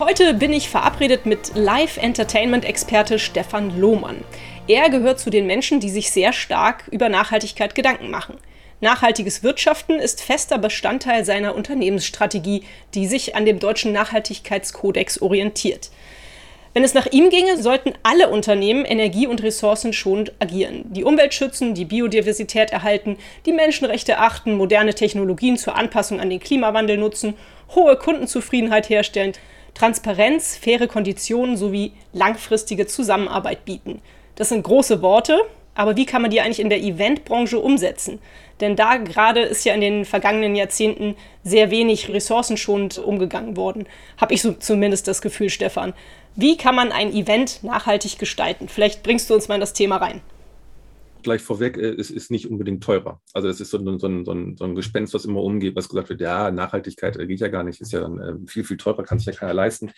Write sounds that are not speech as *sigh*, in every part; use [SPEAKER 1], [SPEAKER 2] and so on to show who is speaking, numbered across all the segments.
[SPEAKER 1] Heute bin ich verabredet mit Live-Entertainment-Experte Stefan Lohmann. Er gehört zu den Menschen, die sich sehr stark über Nachhaltigkeit Gedanken machen. Nachhaltiges Wirtschaften ist fester Bestandteil seiner Unternehmensstrategie, die sich an dem deutschen Nachhaltigkeitskodex orientiert. Wenn es nach ihm ginge, sollten alle Unternehmen energie- und ressourcenschonend agieren, die Umwelt schützen, die Biodiversität erhalten, die Menschenrechte achten, moderne Technologien zur Anpassung an den Klimawandel nutzen, hohe Kundenzufriedenheit herstellen, Transparenz, faire Konditionen sowie langfristige Zusammenarbeit bieten. Das sind große Worte, aber wie kann man die eigentlich in der Eventbranche umsetzen? Denn da gerade ist ja in den vergangenen Jahrzehnten sehr wenig ressourcenschonend umgegangen worden. Habe ich so zumindest das Gefühl, Stefan. Wie kann man ein Event nachhaltig gestalten? Vielleicht bringst du uns mal in das Thema rein
[SPEAKER 2] gleich vorweg, äh, es ist nicht unbedingt teurer. Also es ist so ein, so, ein, so, ein, Gespenst, was immer umgeht, was gesagt wird, ja, Nachhaltigkeit äh, geht ja gar nicht, ist ja dann äh, viel, viel teurer, kann sich ja keiner leisten.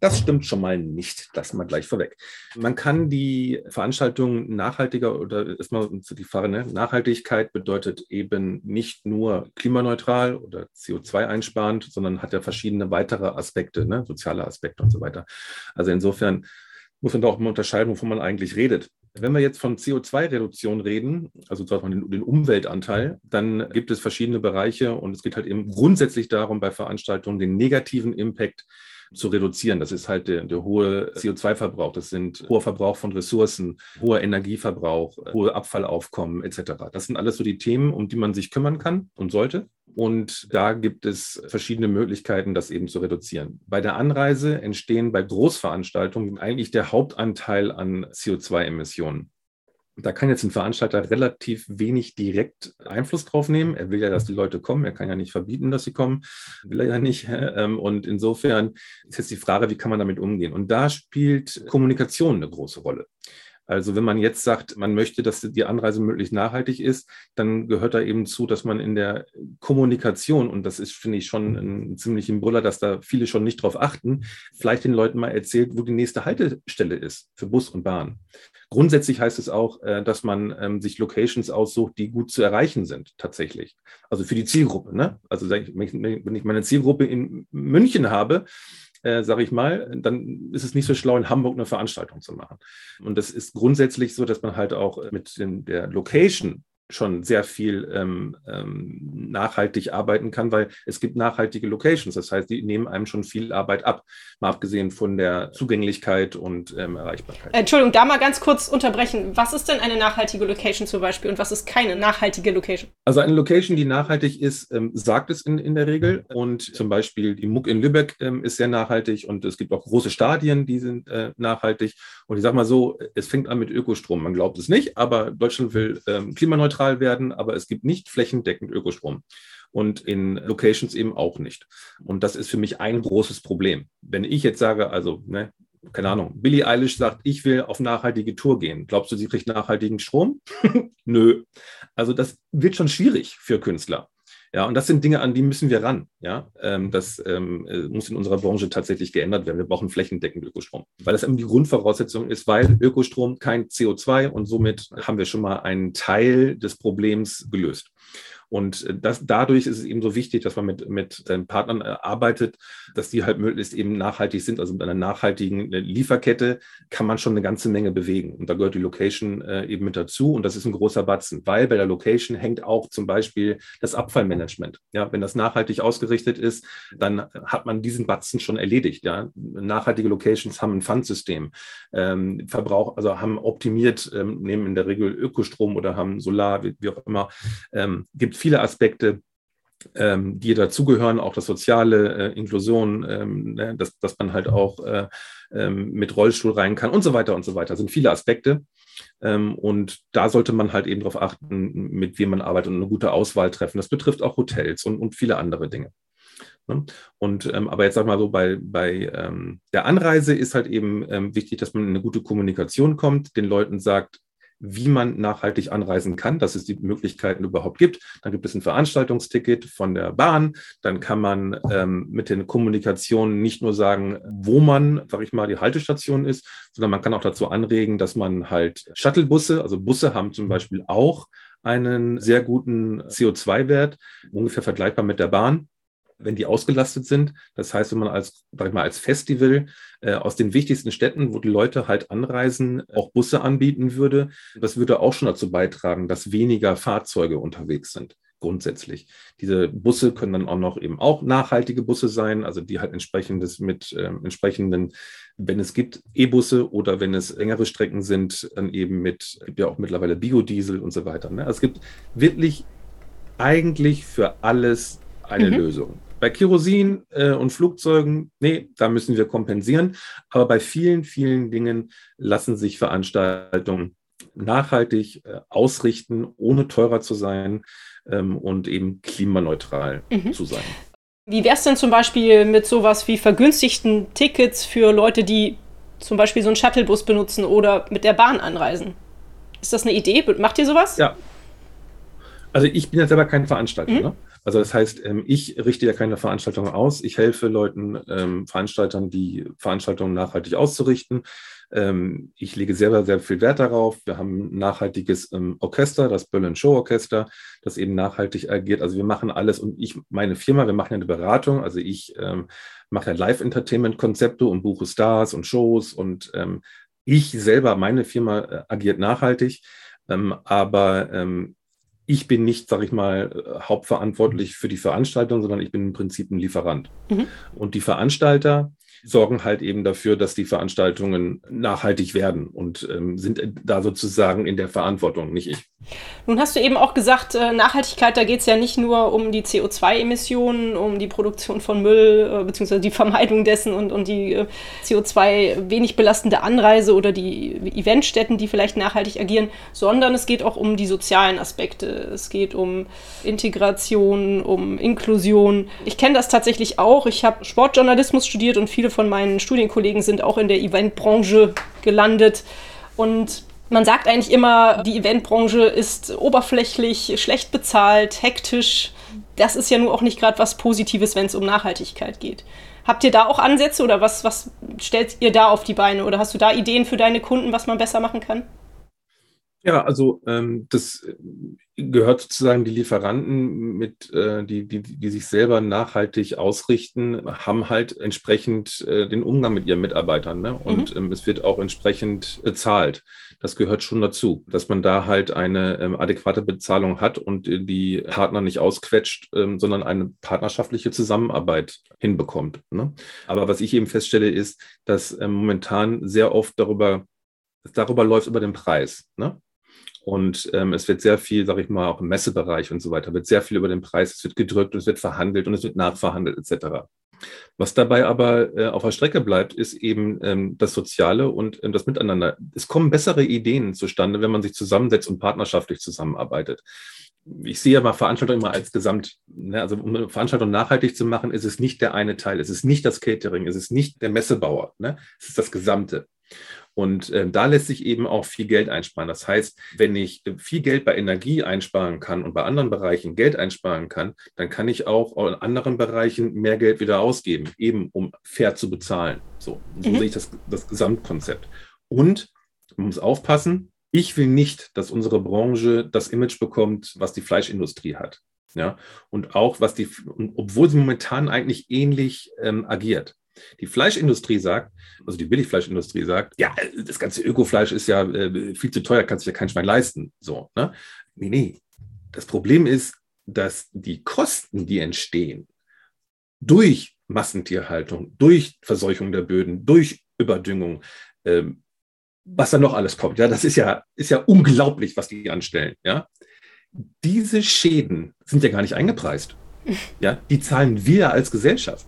[SPEAKER 2] Das stimmt schon mal nicht, das mal gleich vorweg. Man kann die Veranstaltung nachhaltiger oder erstmal die Frage, ne? Nachhaltigkeit bedeutet eben nicht nur klimaneutral oder CO2 einsparend, sondern hat ja verschiedene weitere Aspekte, ne? soziale Aspekte und so weiter. Also insofern muss man da auch mal unterscheiden, wovon man eigentlich redet. Wenn wir jetzt von CO2-Reduktion reden, also den, den Umweltanteil, dann gibt es verschiedene Bereiche und es geht halt eben grundsätzlich darum, bei Veranstaltungen den negativen Impact zu reduzieren. Das ist halt der, der hohe CO2-Verbrauch, das sind hoher Verbrauch von Ressourcen, hoher Energieverbrauch, hohe Abfallaufkommen etc. Das sind alles so die Themen, um die man sich kümmern kann und sollte. Und da gibt es verschiedene Möglichkeiten, das eben zu reduzieren. Bei der Anreise entstehen bei Großveranstaltungen eigentlich der Hauptanteil an CO2-Emissionen. Da kann jetzt ein Veranstalter relativ wenig direkt Einfluss drauf nehmen. Er will ja, dass die Leute kommen. Er kann ja nicht verbieten, dass sie kommen. Will er ja nicht. Ähm, und insofern ist jetzt die Frage, wie kann man damit umgehen? Und da spielt Kommunikation eine große Rolle. Also wenn man jetzt sagt, man möchte, dass die Anreise möglichst nachhaltig ist, dann gehört da eben zu, dass man in der Kommunikation, und das ist, finde ich, schon ein ziemlicher Brüller, dass da viele schon nicht drauf achten, vielleicht den Leuten mal erzählt, wo die nächste Haltestelle ist für Bus und Bahn. Grundsätzlich heißt es auch, äh, dass man ähm, sich Locations aussucht, die gut zu erreichen sind, tatsächlich. Also für die Zielgruppe. Ne? Also wenn ich meine Zielgruppe in München habe, äh, sage ich mal, dann ist es nicht so schlau, in Hamburg eine Veranstaltung zu machen. Und das ist grundsätzlich so, dass man halt auch mit dem, der Location schon sehr viel ähm, ähm, nachhaltig arbeiten kann, weil es gibt nachhaltige Locations. Das heißt, die nehmen einem schon viel Arbeit ab, mal abgesehen von der Zugänglichkeit und ähm, Erreichbarkeit.
[SPEAKER 1] Entschuldigung, da mal ganz kurz unterbrechen. Was ist denn eine nachhaltige Location zum Beispiel und was ist keine nachhaltige Location?
[SPEAKER 2] Also eine Location, die nachhaltig ist, ähm, sagt es in, in der Regel. Und zum Beispiel die Muck in Lübeck ähm, ist sehr nachhaltig und es gibt auch große Stadien, die sind äh, nachhaltig. Und ich sage mal so, es fängt an mit Ökostrom. Man glaubt es nicht, aber Deutschland will ähm, klimaneutral klimaneutral werden, aber es gibt nicht flächendeckend Ökostrom und in Locations eben auch nicht. Und das ist für mich ein großes Problem. Wenn ich jetzt sage, also, ne, keine Ahnung, Billie Eilish sagt, ich will auf nachhaltige Tour gehen. Glaubst du, sie kriegt nachhaltigen Strom? *laughs* Nö. Also das wird schon schwierig für Künstler. Ja, und das sind Dinge, an die müssen wir ran. Ja, ähm, das ähm, äh, muss in unserer Branche tatsächlich geändert werden. Wir brauchen flächendeckend Ökostrom, weil das eben die Grundvoraussetzung ist, weil Ökostrom kein CO2 und somit haben wir schon mal einen Teil des Problems gelöst. Und äh, das, dadurch ist es eben so wichtig, dass man mit, mit Partnern äh, arbeitet, dass die halt möglichst eben nachhaltig sind. Also mit einer nachhaltigen äh, Lieferkette kann man schon eine ganze Menge bewegen. Und da gehört die Location eben mit dazu. Und das ist ein großer Batzen, weil bei der Location hängt auch zum Beispiel das Abfallmanagement. Ja, wenn das nachhaltig ausgerichtet ist, dann hat man diesen Batzen schon erledigt. Ja, nachhaltige Locations haben ein Pfandsystem, ähm, Verbrauch, also haben optimiert, ähm, nehmen in der Regel Ökostrom oder haben Solar, wie, wie auch immer. Ähm, gibt viele Aspekte, ähm, die dazugehören, auch das soziale, äh, Inklusion, ähm, ne, dass, dass man halt auch äh, ähm, mit Rollstuhl rein kann und so weiter und so weiter. Das sind viele Aspekte. Ähm, und da sollte man halt eben darauf achten, mit wem man arbeitet und eine gute Auswahl treffen. Das betrifft auch Hotels und, und viele andere Dinge. Ne? Und ähm, aber jetzt sag mal so, bei, bei ähm, der Anreise ist halt eben wichtig, dass man in eine gute Kommunikation kommt, den Leuten sagt, wie man nachhaltig anreisen kann, dass es die Möglichkeiten überhaupt gibt. Dann gibt es ein Veranstaltungsticket von der Bahn. Dann kann man ähm, mit den Kommunikationen nicht nur sagen, wo man, sag ich mal, die Haltestation ist, sondern man kann auch dazu anregen, dass man halt Shuttlebusse, also Busse haben zum Beispiel auch einen sehr guten CO2-Wert, ungefähr vergleichbar mit der Bahn wenn die ausgelastet sind. Das heißt, wenn man als, sag ich mal, als Festival äh, aus den wichtigsten Städten, wo die Leute halt anreisen, auch Busse anbieten würde, das würde auch schon dazu beitragen, dass weniger Fahrzeuge unterwegs sind. Grundsätzlich. Diese Busse können dann auch noch eben auch nachhaltige Busse sein, also die halt entsprechendes mit äh, entsprechenden, wenn es gibt, E-Busse oder wenn es längere Strecken sind, dann eben mit, gibt ja auch mittlerweile Biodiesel und so weiter. Ne? Also es gibt wirklich eigentlich für alles eine mhm. Lösung. Bei Kerosin äh, und Flugzeugen, nee, da müssen wir kompensieren. Aber bei vielen, vielen Dingen lassen sich Veranstaltungen nachhaltig äh, ausrichten, ohne teurer zu sein ähm, und eben klimaneutral mhm. zu sein.
[SPEAKER 1] Wie wäre es denn zum Beispiel mit sowas wie vergünstigten Tickets für Leute, die zum Beispiel so einen Shuttlebus benutzen oder mit der Bahn anreisen? Ist das eine Idee? Macht ihr sowas?
[SPEAKER 2] Ja. Also ich bin ja selber kein Veranstalter. Mhm. Ne? Also das heißt, ähm, ich richte ja keine Veranstaltungen aus. Ich helfe Leuten, ähm, Veranstaltern, die Veranstaltungen nachhaltig auszurichten. Ähm, ich lege selber sehr viel Wert darauf. Wir haben ein nachhaltiges Orchester, das Berlin Show Orchester, das eben nachhaltig agiert. Also wir machen alles und ich, meine Firma, wir machen ja eine Beratung. Also ich mache ja Live-Entertainment-Konzepte und buche Stars und Shows und ich selber, meine Firma äh, agiert nachhaltig. aber ich bin nicht, sage ich mal, äh, hauptverantwortlich für die Veranstaltung, sondern ich bin im Prinzip ein Lieferant. Mhm. Und die Veranstalter sorgen halt eben dafür, dass die Veranstaltungen nachhaltig werden und ähm, sind da sozusagen in der Verantwortung, nicht ich.
[SPEAKER 1] Nun hast du eben auch gesagt, äh, Nachhaltigkeit, da geht es ja nicht nur um die CO2-Emissionen, um die Produktion von Müll, äh, beziehungsweise die Vermeidung dessen und, und die äh, CO2 wenig belastende Anreise oder die Eventstätten, die vielleicht nachhaltig agieren, sondern es geht auch um die sozialen Aspekte. Es geht um Integration, um Inklusion. Ich kenne das tatsächlich auch. Ich habe Sportjournalismus studiert und viele von meinen Studienkollegen sind auch in der Eventbranche gelandet. Und man sagt eigentlich immer, die Eventbranche ist oberflächlich, schlecht bezahlt, hektisch. Das ist ja nur auch nicht gerade was Positives, wenn es um Nachhaltigkeit geht. Habt ihr da auch Ansätze oder was, was stellt ihr da auf die Beine? Oder hast du da Ideen für deine Kunden, was man besser machen kann?
[SPEAKER 2] Ja, also ähm, das gehört sozusagen die Lieferanten mit, äh, die, die, die sich selber nachhaltig ausrichten, haben halt entsprechend äh, den Umgang mit ihren Mitarbeitern. Ne? Und mhm. ähm, es wird auch entsprechend bezahlt. Das gehört schon dazu, dass man da halt eine ähm, adäquate Bezahlung hat und äh, die Partner nicht ausquetscht, ähm, sondern eine partnerschaftliche Zusammenarbeit hinbekommt. Ne? Aber was ich eben feststelle, ist, dass ähm, momentan sehr oft darüber darüber läuft über den Preis. Ne? Und ähm, es wird sehr viel, sage ich mal, auch im Messebereich und so weiter, wird sehr viel über den Preis, es wird gedrückt und es wird verhandelt und es wird nachverhandelt etc. Was dabei aber äh, auf der Strecke bleibt, ist eben ähm, das Soziale und ähm, das Miteinander. Es kommen bessere Ideen zustande, wenn man sich zusammensetzt und partnerschaftlich zusammenarbeitet. Ich sehe aber Veranstaltungen immer als Gesamt. Ne? Also um eine Veranstaltung nachhaltig zu machen, ist es nicht der eine Teil, es ist nicht das Catering, es ist nicht der Messebauer, ne? es ist das Gesamte. Und äh, da lässt sich eben auch viel Geld einsparen. Das heißt, wenn ich viel Geld bei Energie einsparen kann und bei anderen Bereichen Geld einsparen kann, dann kann ich auch in anderen Bereichen mehr Geld wieder ausgeben, eben um fair zu bezahlen. So, so mhm. sehe ich das, das Gesamtkonzept. Und man muss aufpassen, ich will nicht, dass unsere Branche das Image bekommt, was die Fleischindustrie hat. Ja, und auch was die, obwohl sie momentan eigentlich ähnlich ähm, agiert. Die Fleischindustrie sagt, also die Billigfleischindustrie sagt, ja, das ganze Ökofleisch ist ja äh, viel zu teuer, kann sich ja kein Schwein leisten. So, ne? Nee, nee. Das Problem ist, dass die Kosten, die entstehen, durch Massentierhaltung, durch Verseuchung der Böden, durch Überdüngung, ähm, was da noch alles kommt, ja, das ist ja, ist ja unglaublich, was die anstellen, ja. Diese Schäden sind ja gar nicht eingepreist. *laughs* Ja, die zahlen wir als Gesellschaft.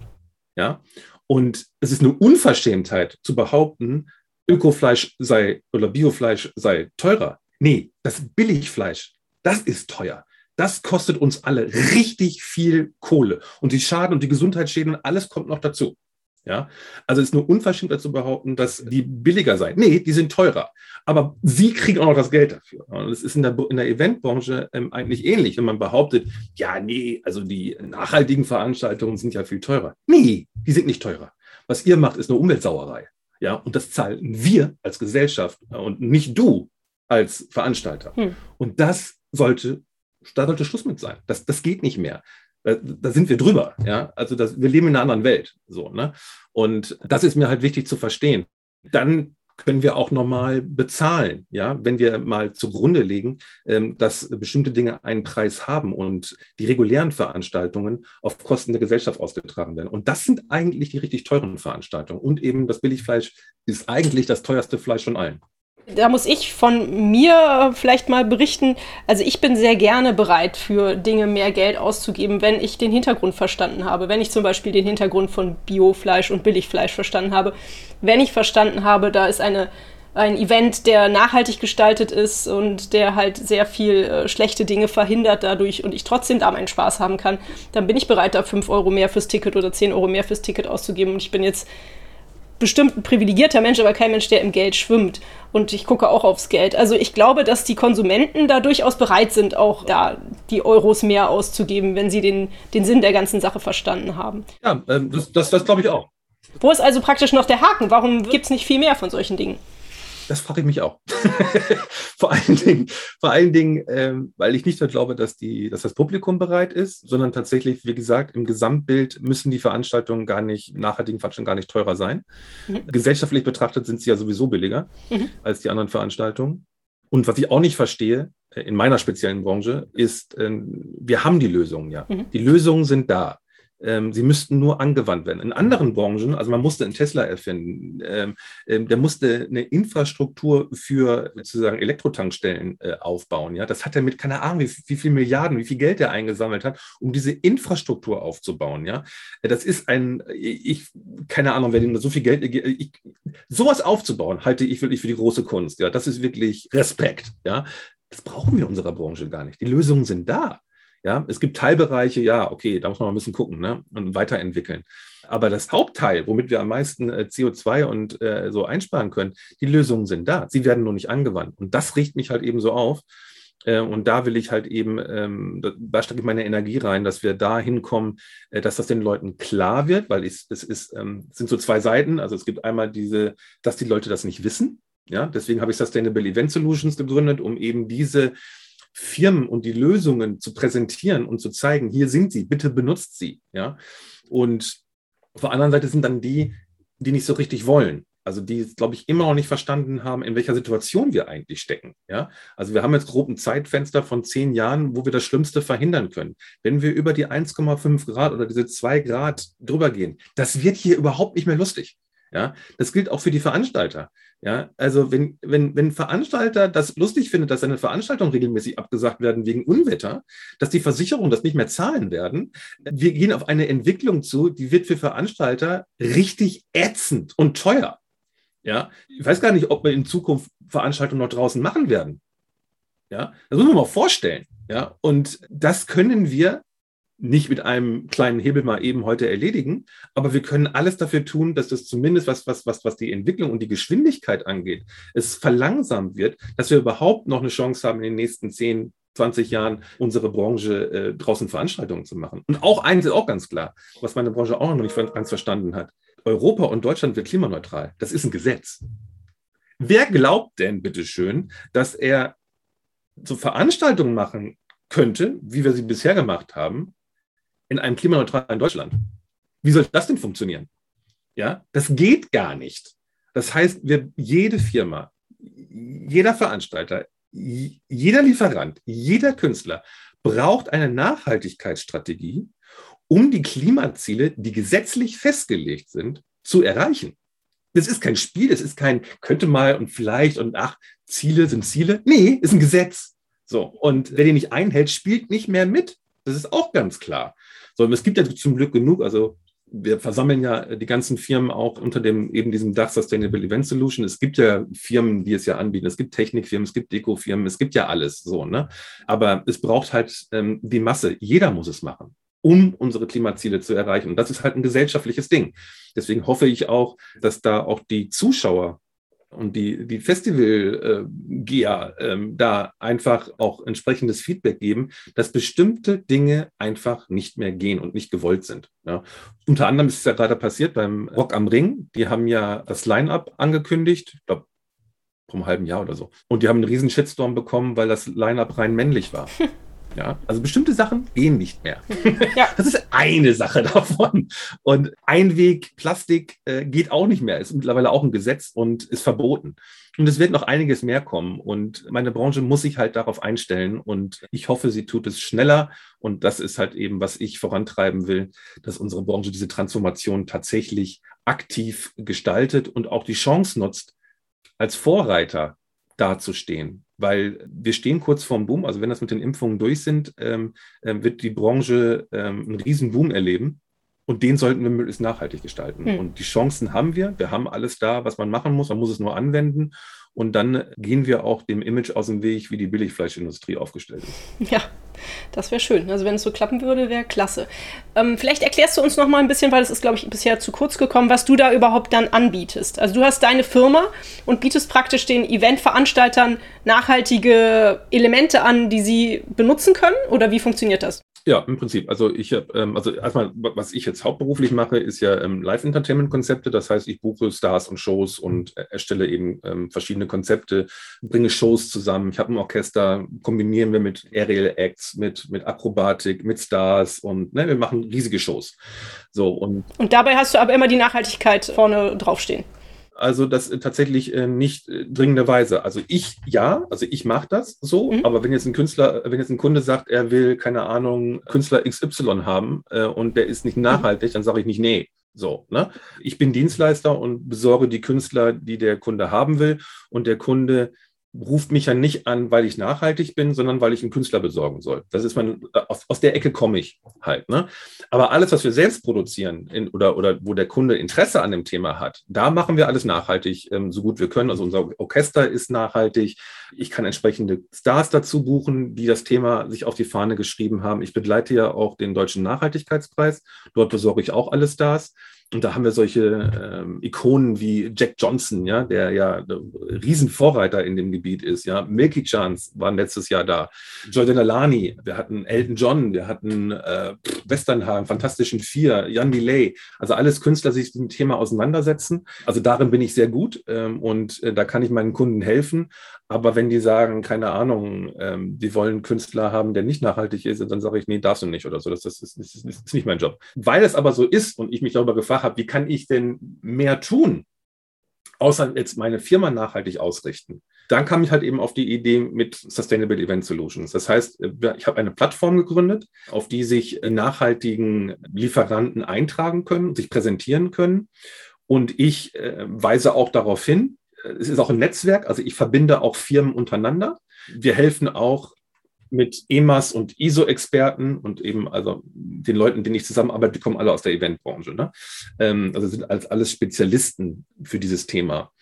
[SPEAKER 2] Ja, und es ist eine Unverschämtheit zu behaupten, Ökofleisch sei oder Biofleisch sei teurer. Nee, das Billigfleisch, das ist teuer. Das kostet uns alle richtig viel Kohle. Und die Schaden und die Gesundheitsschäden, alles kommt noch dazu. Ja, also es ist nur unverschämt zu behaupten, dass die billiger seien. Nee, die sind teurer. Aber sie kriegen auch noch das Geld dafür. Und es ist in der, in der Eventbranche ähm, eigentlich ähnlich, wenn man behauptet, ja, nee, also die nachhaltigen Veranstaltungen sind ja viel teurer. Nee, die sind nicht teurer. Was ihr macht, ist eine Umweltsauerei. Ja, und das zahlen wir als Gesellschaft und nicht du als Veranstalter. Hm. Und das sollte, da sollte Schluss mit sein. Das, das geht nicht mehr. Da, sind wir drüber. Ja, also das, wir leben in einer anderen Welt. So, ne? Und das ist mir halt wichtig zu verstehen. Dann können wir auch normal bezahlen, ja, wenn wir mal zugrunde legen, ähm, dass bestimmte Dinge einen Preis haben und die regulären Veranstaltungen auf Kosten der Gesellschaft ausgetragen werden. Und das sind eigentlich die richtig teuren Veranstaltungen. Und eben das Billigfleisch ist eigentlich das teuerste Fleisch von allen.
[SPEAKER 1] Da muss ich von mir vielleicht mal berichten. Also ich bin sehr gerne bereit, für Dinge mehr Geld auszugeben, wenn ich den Hintergrund verstanden habe. Wenn ich zum Beispiel den Hintergrund von Biofleisch und Billigfleisch verstanden habe. Wenn ich verstanden habe, da ist eine, ein Event, der nachhaltig gestaltet ist und der halt sehr viel äh, schlechte Dinge verhindert dadurch und ich trotzdem da meinen Spaß haben kann, dann bin ich bereit, da 5 Euro mehr fürs Ticket oder 10 Euro mehr fürs Ticket auszugeben. Und ich bin jetzt bestimmt ein privilegierter Mensch, aber kein Mensch, der im Geld schwimmt. Und ich gucke auch aufs Geld. Also ich glaube, dass die Konsumenten da durchaus bereit sind, auch da die Euros mehr auszugeben, wenn sie den, den Sinn der ganzen Sache verstanden haben.
[SPEAKER 2] Ja, ähm, das, das, das glaube ich auch.
[SPEAKER 1] Wo ist also praktisch noch der Haken? Warum gibt es nicht viel mehr von solchen Dingen?
[SPEAKER 2] Das frage ich mich auch. *laughs* vor allen Dingen, vor allen Dingen ähm, weil ich nicht nur glaube, dass, die, dass das Publikum bereit ist, sondern tatsächlich, wie gesagt, im Gesamtbild müssen die Veranstaltungen gar nicht, nachhaltigen Veranstaltungen gar nicht teurer sein. Mhm. Gesellschaftlich betrachtet sind sie ja sowieso billiger mhm. als die anderen Veranstaltungen. Und was ich auch nicht verstehe, äh, in meiner speziellen Branche, ist, ähm, wir haben die Lösungen ja. Mhm. Die Lösungen sind da. Ähm, sie müssten nur angewandt werden. In anderen Branchen, also man musste einen Tesla erfinden, ähm, ähm, der musste eine Infrastruktur für sozusagen Elektrotankstellen äh, aufbauen. Ja, das hat er mit keine Ahnung, wie, wie viel Milliarden, wie viel Geld er eingesammelt hat, um diese Infrastruktur aufzubauen. Ja, das ist ein, ich keine Ahnung, wer dem so viel Geld, ich, sowas aufzubauen, halte ich wirklich für die große Kunst. Ja, das ist wirklich Respekt. Ja, das brauchen wir in unserer Branche gar nicht. Die Lösungen sind da. Ja, es gibt Teilbereiche, ja, okay, da muss man mal ein bisschen gucken ne? und weiterentwickeln. Aber das Hauptteil, womit wir am meisten äh, CO2 und äh, so einsparen können, die Lösungen sind da. Sie werden nur nicht angewandt. Und das riecht mich halt eben so auf. Äh, und da will ich halt eben, ähm, da stecke ich meine Energie rein, dass wir da hinkommen, äh, dass das den Leuten klar wird, weil es, es ist, ähm, sind so zwei Seiten. Also es gibt einmal diese, dass die Leute das nicht wissen. Ja, deswegen habe ich Sustainable Event Solutions gegründet, um eben diese Firmen und die Lösungen zu präsentieren und zu zeigen, hier sind sie, bitte benutzt sie. Ja? Und auf der anderen Seite sind dann die, die nicht so richtig wollen. Also die, glaube ich, immer noch nicht verstanden haben, in welcher Situation wir eigentlich stecken. Ja? Also wir haben jetzt grob ein Zeitfenster von zehn Jahren, wo wir das Schlimmste verhindern können. Wenn wir über die 1,5 Grad oder diese 2 Grad drüber gehen, das wird hier überhaupt nicht mehr lustig. Ja, das gilt auch für die Veranstalter. Ja, also wenn, wenn, wenn Veranstalter das lustig findet, dass seine Veranstaltungen regelmäßig abgesagt werden wegen Unwetter, dass die Versicherungen das nicht mehr zahlen werden, wir gehen auf eine Entwicklung zu, die wird für Veranstalter richtig ätzend und teuer. Ja, ich weiß gar nicht, ob wir in Zukunft Veranstaltungen noch draußen machen werden. Ja, das muss man mal vorstellen. Ja, und das können wir nicht mit einem kleinen Hebel mal eben heute erledigen, aber wir können alles dafür tun, dass das zumindest was, was, was, was die Entwicklung und die Geschwindigkeit angeht, es verlangsamt wird, dass wir überhaupt noch eine Chance haben, in den nächsten 10, 20 Jahren unsere Branche äh, draußen Veranstaltungen zu machen. Und auch eins ist auch ganz klar, was meine Branche auch noch nicht ganz verstanden hat. Europa und Deutschland wird klimaneutral. Das ist ein Gesetz. Wer glaubt denn, bitteschön, dass er so Veranstaltungen machen könnte, wie wir sie bisher gemacht haben, in einem klimaneutralen Deutschland. Wie soll das denn funktionieren? Ja, das geht gar nicht. Das heißt, wir, jede Firma, jeder Veranstalter, jeder Lieferant, jeder Künstler braucht eine Nachhaltigkeitsstrategie, um die Klimaziele, die gesetzlich festgelegt sind, zu erreichen. Das ist kein Spiel, das ist kein könnte mal und vielleicht und ach, Ziele sind Ziele. Nee, ist ein Gesetz. So. Und wer den nicht einhält, spielt nicht mehr mit. Das ist auch ganz klar. So, es gibt ja zum Glück genug, also wir versammeln ja die ganzen Firmen auch unter dem eben diesem Dach Sustainable Event Solution. Es gibt ja Firmen, die es ja anbieten. Es gibt Technikfirmen, es gibt Dekofirmen, es gibt ja alles so, ne? Aber es braucht halt ähm, die Masse. Jeder muss es machen um unsere Klimaziele zu erreichen. Und das ist halt ein gesellschaftliches Ding. Deswegen hoffe ich auch, dass da auch die Zuschauer und die, die Festival-Geher äh, ähm, da einfach auch entsprechendes Feedback geben, dass bestimmte Dinge einfach nicht mehr gehen und nicht gewollt sind. Ja. Unter anderem ist es ja gerade passiert beim Rock am Ring. Die haben ja das Line-Up angekündigt, ich glaube, vor einem halben Jahr oder so. Und die haben einen riesen Shitstorm bekommen, weil das Line-Up rein männlich war. *laughs* Ja, also bestimmte Sachen gehen nicht mehr. *laughs* Ja. Das ist eine Sache davon. Und Einweg Plastik äh, geht auch nicht mehr. Ist mittlerweile auch ein Gesetz und ist verboten. Und es wird noch einiges mehr kommen. Und meine Branche muss sich halt darauf einstellen. Und ich hoffe, sie tut es schneller. Und das ist halt eben, was ich vorantreiben will, dass unsere Branche diese Transformation tatsächlich aktiv gestaltet und auch die Chance nutzt, als Vorreiter dazustehen weil wir stehen kurz vorm Boom. Also wenn das mit den Impfungen durch sind, ähm, äh, wird die Branche ähm, einen riesen Boom erleben. Und den sollten wir möglichst nachhaltig gestalten. Hm. Und die Chancen haben wir. Wir haben alles da, was man machen muss. Man muss es nur anwenden. Und dann gehen wir auch dem Image aus dem Weg, wie die Billigfleischindustrie aufgestellt ist.
[SPEAKER 1] Ja, das wäre schön. Also wenn es so klappen würde, wäre klasse. Ähm, vielleicht erklärst du uns noch mal ein bisschen, weil es ist, glaube ich, bisher zu kurz gekommen, was du da überhaupt dann anbietest. Also du hast deine Firma und bietest praktisch den Eventveranstaltern nachhaltige Elemente an, die sie benutzen können? Oder wie funktioniert das?
[SPEAKER 2] Ja, im Prinzip. Also ich habe, ähm, also erstmal, was ich jetzt hauptberuflich mache, ist ja ähm, Live-Entertainment-Konzepte. Das heißt, ich buche Stars und Shows und erstelle eben ähm, verschiedene Konzepte, bringe Shows zusammen. Ich habe ein Orchester, kombinieren wir mit Aerial Acts, mit, mit Akrobatik, mit Stars und ne, wir machen riesige Shows. So und,
[SPEAKER 1] und dabei hast du aber immer die Nachhaltigkeit vorne draufstehen.
[SPEAKER 2] Also das äh, tatsächlich äh, nicht äh, dringenderweise. Also ich ja, also ich mache das so, mhm. aber wenn jetzt ein Künstler, wenn jetzt ein Kunde sagt, er will, keine Ahnung, Künstler XY haben äh, und der ist nicht mhm. nachhaltig, mhm. dann sage ich nicht nee. So, ne? Ich bin Dienstleister und besorge die Künstler, die der Kunde haben will. Und der Kunde ruft mich ja nicht an, weil ich nachhaltig bin, sondern weil ich einen Künstler besorgen soll. Das ist mein, aus, aus der Ecke komme ich halt. Ne? Aber alles, was wir selbst produzieren in, oder, oder wo der Kunde Interesse an dem Thema hat, da machen wir alles nachhaltig, ähm, so gut wir können. Also unser Orchester ist nachhaltig. Ich kann entsprechende Stars dazu buchen, die das Thema sich auf die Fahne geschrieben haben. Ich begleite ja auch den Deutschen Nachhaltigkeitspreis. Dort besorge ich auch alle Stars. Und da haben wir solche ähm, Ikonen wie Jack Johnson, ja, der ja Riesenvorreiter in dem Gebiet ist. Ja, Milky Chance waren letztes Jahr da. Jordan Alani, wir hatten Elton John, wir hatten äh, Westernhagen, Fantastischen Vier, Jan Delay. Also alles Künstler, die sich mit dem Thema auseinandersetzen. Also darin bin ich sehr gut ähm, und äh, da kann ich meinen Kunden helfen. Aber wenn die sagen, keine Ahnung, ähm, die wollen Künstler haben, der nicht nachhaltig ist, dann sage ich, nee, darfst du nicht oder so. Das, das, ist, das, ist, nicht mein Job. Weil es aber so ist und ich mich darüber gefragt habe, wie kann ich denn mehr tun, außer jetzt meine Firma nachhaltig ausrichten? Dann kam ich halt eben auf die Idee mit Sustainable Event Solutions. Das heißt, ich habe eine Plattform gegründet, auf die sich nachhaltigen Lieferanten eintragen können, sich präsentieren können. Und ich äh, weise auch darauf hin, es ist auch ein Netzwerk, also ich verbinde auch Firmen untereinander. Wir helfen auch mit EMAS und ISO-Experten und eben also den Leuten, denen ich zusammenarbeite, die kommen alle aus der Eventbranche. Ne? Ähm, also sind als alles Spezialisten für dieses Thema.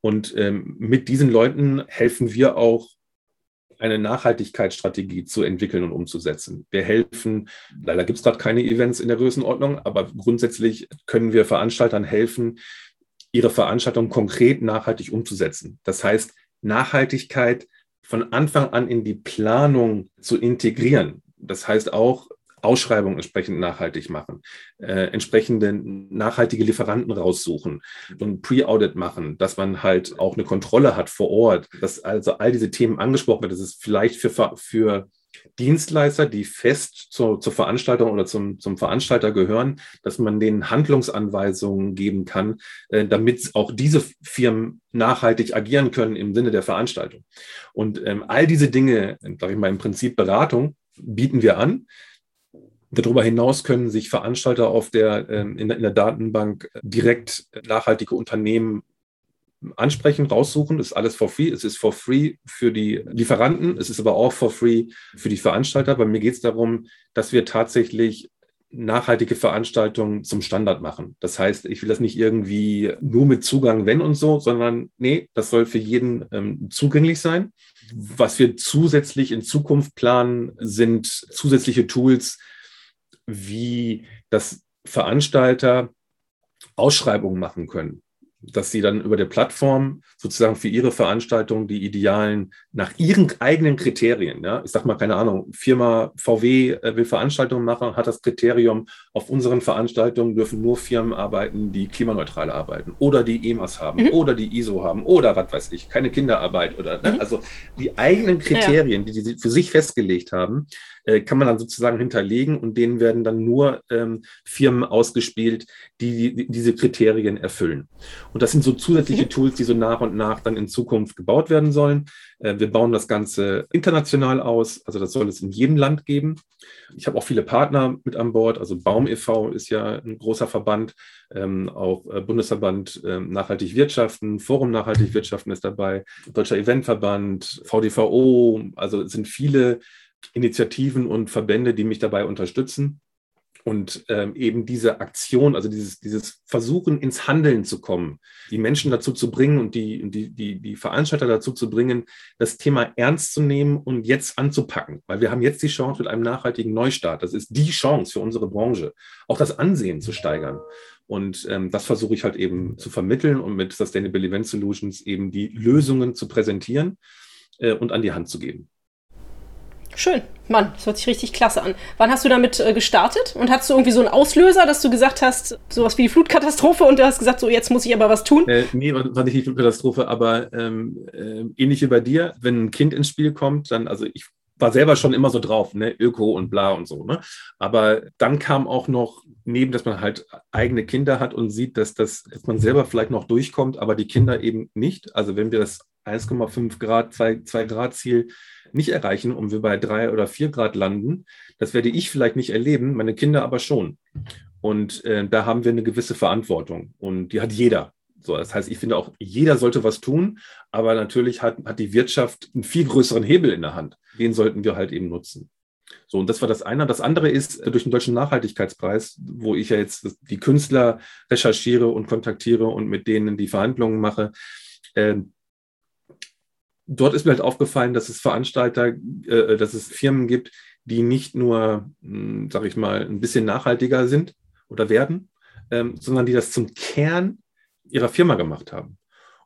[SPEAKER 2] Und ähm, mit diesen Leuten helfen wir auch eine Nachhaltigkeitsstrategie zu entwickeln und umzusetzen. Wir helfen, leider gibt es gerade keine Events in der Größenordnung, aber grundsätzlich können wir Veranstaltern helfen, ihre Veranstaltung konkret nachhaltig umzusetzen. Das heißt, Nachhaltigkeit von Anfang an in die Planung zu integrieren. Das heißt auch, Ausschreibungen entsprechend nachhaltig machen, äh, entsprechende nachhaltige Lieferanten raussuchen und Pre-Audit machen, dass man halt auch eine Kontrolle hat vor Ort, dass also all diese Themen angesprochen werden, dass es vielleicht für, für Dienstleister, die fest zur, zur Veranstaltung oder zum, zum Veranstalter gehören, dass man denen Handlungsanweisungen geben kann, äh, damit auch diese Firmen nachhaltig agieren können im Sinne der Veranstaltung. Und ähm, all diese Dinge, sage ich mal, im Prinzip Beratung bieten wir an. Darüber hinaus können sich Veranstalter auf der, ähm, in, der, in der Datenbank direkt nachhaltige Unternehmen ansprechen, raussuchen. Das ist alles for free. Es ist for free für die Lieferanten. Es ist aber auch for free für die Veranstalter. Bei mir geht es darum, dass wir tatsächlich nachhaltige Veranstaltungen zum Standard machen. Das heißt, ich will das nicht irgendwie nur mit Zugang, wenn und so, sondern nee, das soll für jeden ähm, zugänglich sein. Was wir zusätzlich in Zukunft planen, sind zusätzliche Tools, wie das Veranstalter Ausschreibungen machen können dass sie dann über der Plattform sozusagen für ihre Veranstaltung die idealen nach ihren eigenen Kriterien, ja, ich sag mal, keine Ahnung, Firma VW äh, will Veranstaltungen machen, hat das Kriterium, auf unseren Veranstaltungen dürfen nur Firmen arbeiten, die klimaneutral arbeiten oder die EMAS haben mhm. oder die ISO haben oder was weiß ich, keine Kinderarbeit oder, ne? Mhm. also die eigenen Kriterien, ja. die sie für sich festgelegt haben, äh, kann man dann sozusagen hinterlegen und denen werden dann nur ähm, Firmen ausgespielt, die, die, diese Kriterien erfüllen. Und das sind so zusätzliche Tools, die so nach und nach dann in Zukunft gebaut werden sollen. Äh, wir bauen das Ganze international aus, also das soll es in jedem Land geben. Ich habe auch viele Partner mit an Bord, also Baum e.V. ist ja ein großer Verband, ähm, auch äh, Bundesverband äh, Nachhaltig Wirtschaften, Forum Nachhaltig Wirtschaften ist dabei, Deutscher Eventverband, VDVO, also es sind viele Initiativen und Verbände, die mich dabei unterstützen. Und ähm, eben diese Aktion, also dieses, dieses Versuchen ins Handeln zu kommen, die Menschen dazu zu bringen und die, die, die, die Veranstalter dazu zu bringen, das Thema ernst zu nehmen und jetzt anzupacken. Weil wir haben jetzt die Chance mit einem nachhaltigen Neustart. Das ist die Chance für unsere Branche, auch das Ansehen zu steigern. Und ähm, das versuche ich halt eben zu vermitteln und mit Sustainable Event Solutions eben die Lösungen zu präsentieren äh, und an die Hand zu geben.
[SPEAKER 1] Schön. Mann, das hört sich richtig klasse an. Wann hast du damit äh, gestartet? Und hast du irgendwie so einen Auslöser, dass du gesagt hast, sowas wie die Flutkatastrophe und du hast gesagt, so jetzt muss ich aber was tun?
[SPEAKER 2] Äh, nee, war nicht die Flutkatastrophe, aber ähm, äh, ähnlich wie bei dir, wenn ein Kind ins Spiel kommt, dann, also ich war selber schon immer so drauf, ne, Öko und bla und so, ne? Aber dann kam auch noch neben, dass man halt eigene Kinder hat und sieht, dass das, dass man selber vielleicht noch durchkommt, aber die Kinder eben nicht. Also wenn wir das 1,5 Grad, 2, 2 Grad Ziel nicht erreichen und wir bei 3 oder 4 Grad landen, das werde ich vielleicht nicht erleben, meine Kinder aber schon. Und äh, da haben wir eine gewisse Verantwortung und die hat jeder. So, das heißt, ich finde auch, jeder sollte was tun, aber natürlich hat, hat die Wirtschaft einen viel größeren Hebel in der Hand. Den sollten wir halt eben nutzen. So, und das war das eine. Das andere ist äh, durch den Deutschen Nachhaltigkeitspreis, wo ich ja jetzt die Künstler recherchiere und kontaktiere und mit denen die Verhandlungen mache. Äh, dort ist mir halt aufgefallen, dass es Veranstalter, äh, dass es Firmen gibt, die nicht nur, hm, sag ich mal, ein bisschen nachhaltiger sind oder werden, ähm, sondern die das zum Kern ihrer Firma gemacht haben.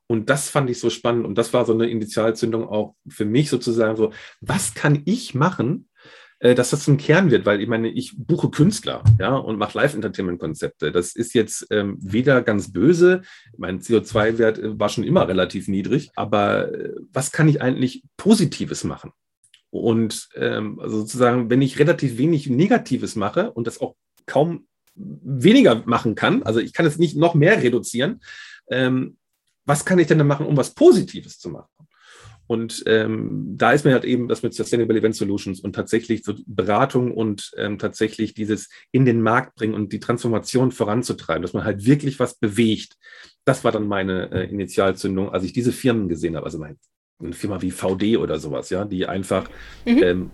[SPEAKER 2] Und das fand ich so spannend und das war so eine Initialzündung auch für mich sozusagen so, was kann ich machen, dass das zum Kern wird, weil ich meine, ich buche Künstler, ja, und mache Live-Entertainment-Konzepte. Das ist jetzt ähm, weder ganz böse, mein CO2-Wert äh, war schon immer relativ niedrig, aber äh, was kann ich eigentlich Positives machen? Und ähm, also sozusagen, wenn ich relativ wenig Negatives mache und das auch kaum weniger machen kann, also ich kann es nicht noch mehr reduzieren, ähm, was kann ich denn machen, um was Positives zu machen? Und ähm, da ist mir halt eben das mit Sustainable Event Solutions und tatsächlich so Beratung und ähm, tatsächlich dieses in den Markt bringen und die Transformation voranzutreiben, dass man halt wirklich was bewegt. Das war dann meine äh, Initialzündung, als ich diese Firmen gesehen habe. Also meine, eine Firma wie VD oder sowas, ja, die einfach mhm. ähm,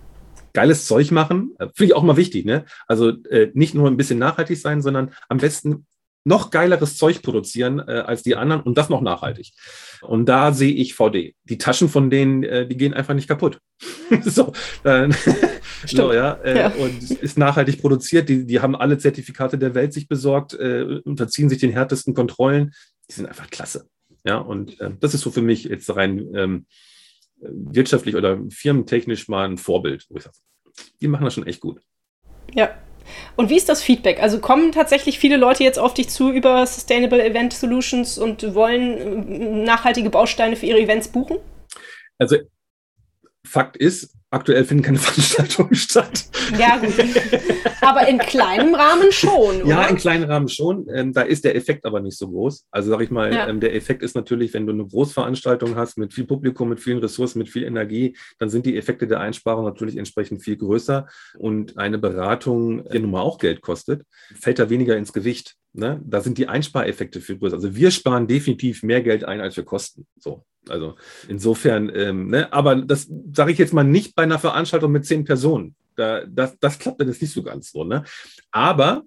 [SPEAKER 2] geiles Zeug machen. Äh, Finde ich auch mal wichtig, ne? Also äh, nicht nur ein bisschen nachhaltig sein, sondern am besten noch geileres Zeug produzieren äh, als die anderen und das noch nachhaltig. Und da sehe ich VD. Die Taschen von denen, äh, die gehen einfach nicht kaputt. *laughs* so, äh, *laughs* so, ja, äh, ja, Und ist nachhaltig produziert. Die, die haben alle Zertifikate der Welt sich besorgt, äh, unterziehen sich den härtesten Kontrollen. Die sind einfach klasse. Ja, und äh, das ist so für mich jetzt rein ähm, wirtschaftlich oder firmentechnisch mal ein Vorbild. Wo ich sage, die machen das schon echt gut.
[SPEAKER 1] Ja, und wie ist das Feedback? Also kommen tatsächlich viele Leute jetzt auf dich zu über Sustainable Event Solutions und wollen äh, nachhaltige Bausteine für ihre Events buchen?
[SPEAKER 2] Also Fakt ist, aktuell finden keine *laughs* Veranstaltungen statt.
[SPEAKER 1] Ja, gut. Aber in kleinem Rahmen schon. Oder?
[SPEAKER 2] Ja, in kleinem Rahmen schon. Ähm, da ist der Effekt aber nicht so groß. Also sage ich mal, ja. ähm, der Effekt ist natürlich, wenn du eine Großveranstaltung hast mit viel Publikum, mit vielen Ressourcen, mit viel Energie, dann sind die Effekte der Einsparung natürlich entsprechend viel größer. Und eine Beratung, die nun mal auch Geld kostet, fällt da weniger ins Gewicht. Ne? Da sind die Einspareffekte viel größer. Also wir sparen definitiv mehr Geld ein, als wir kosten. So. Also insofern, ähm, ne? aber das sage ich jetzt mal nicht bei einer Veranstaltung mit zehn Personen. da, das, das klappt dann jetzt nicht so ganz so. Ne? Aber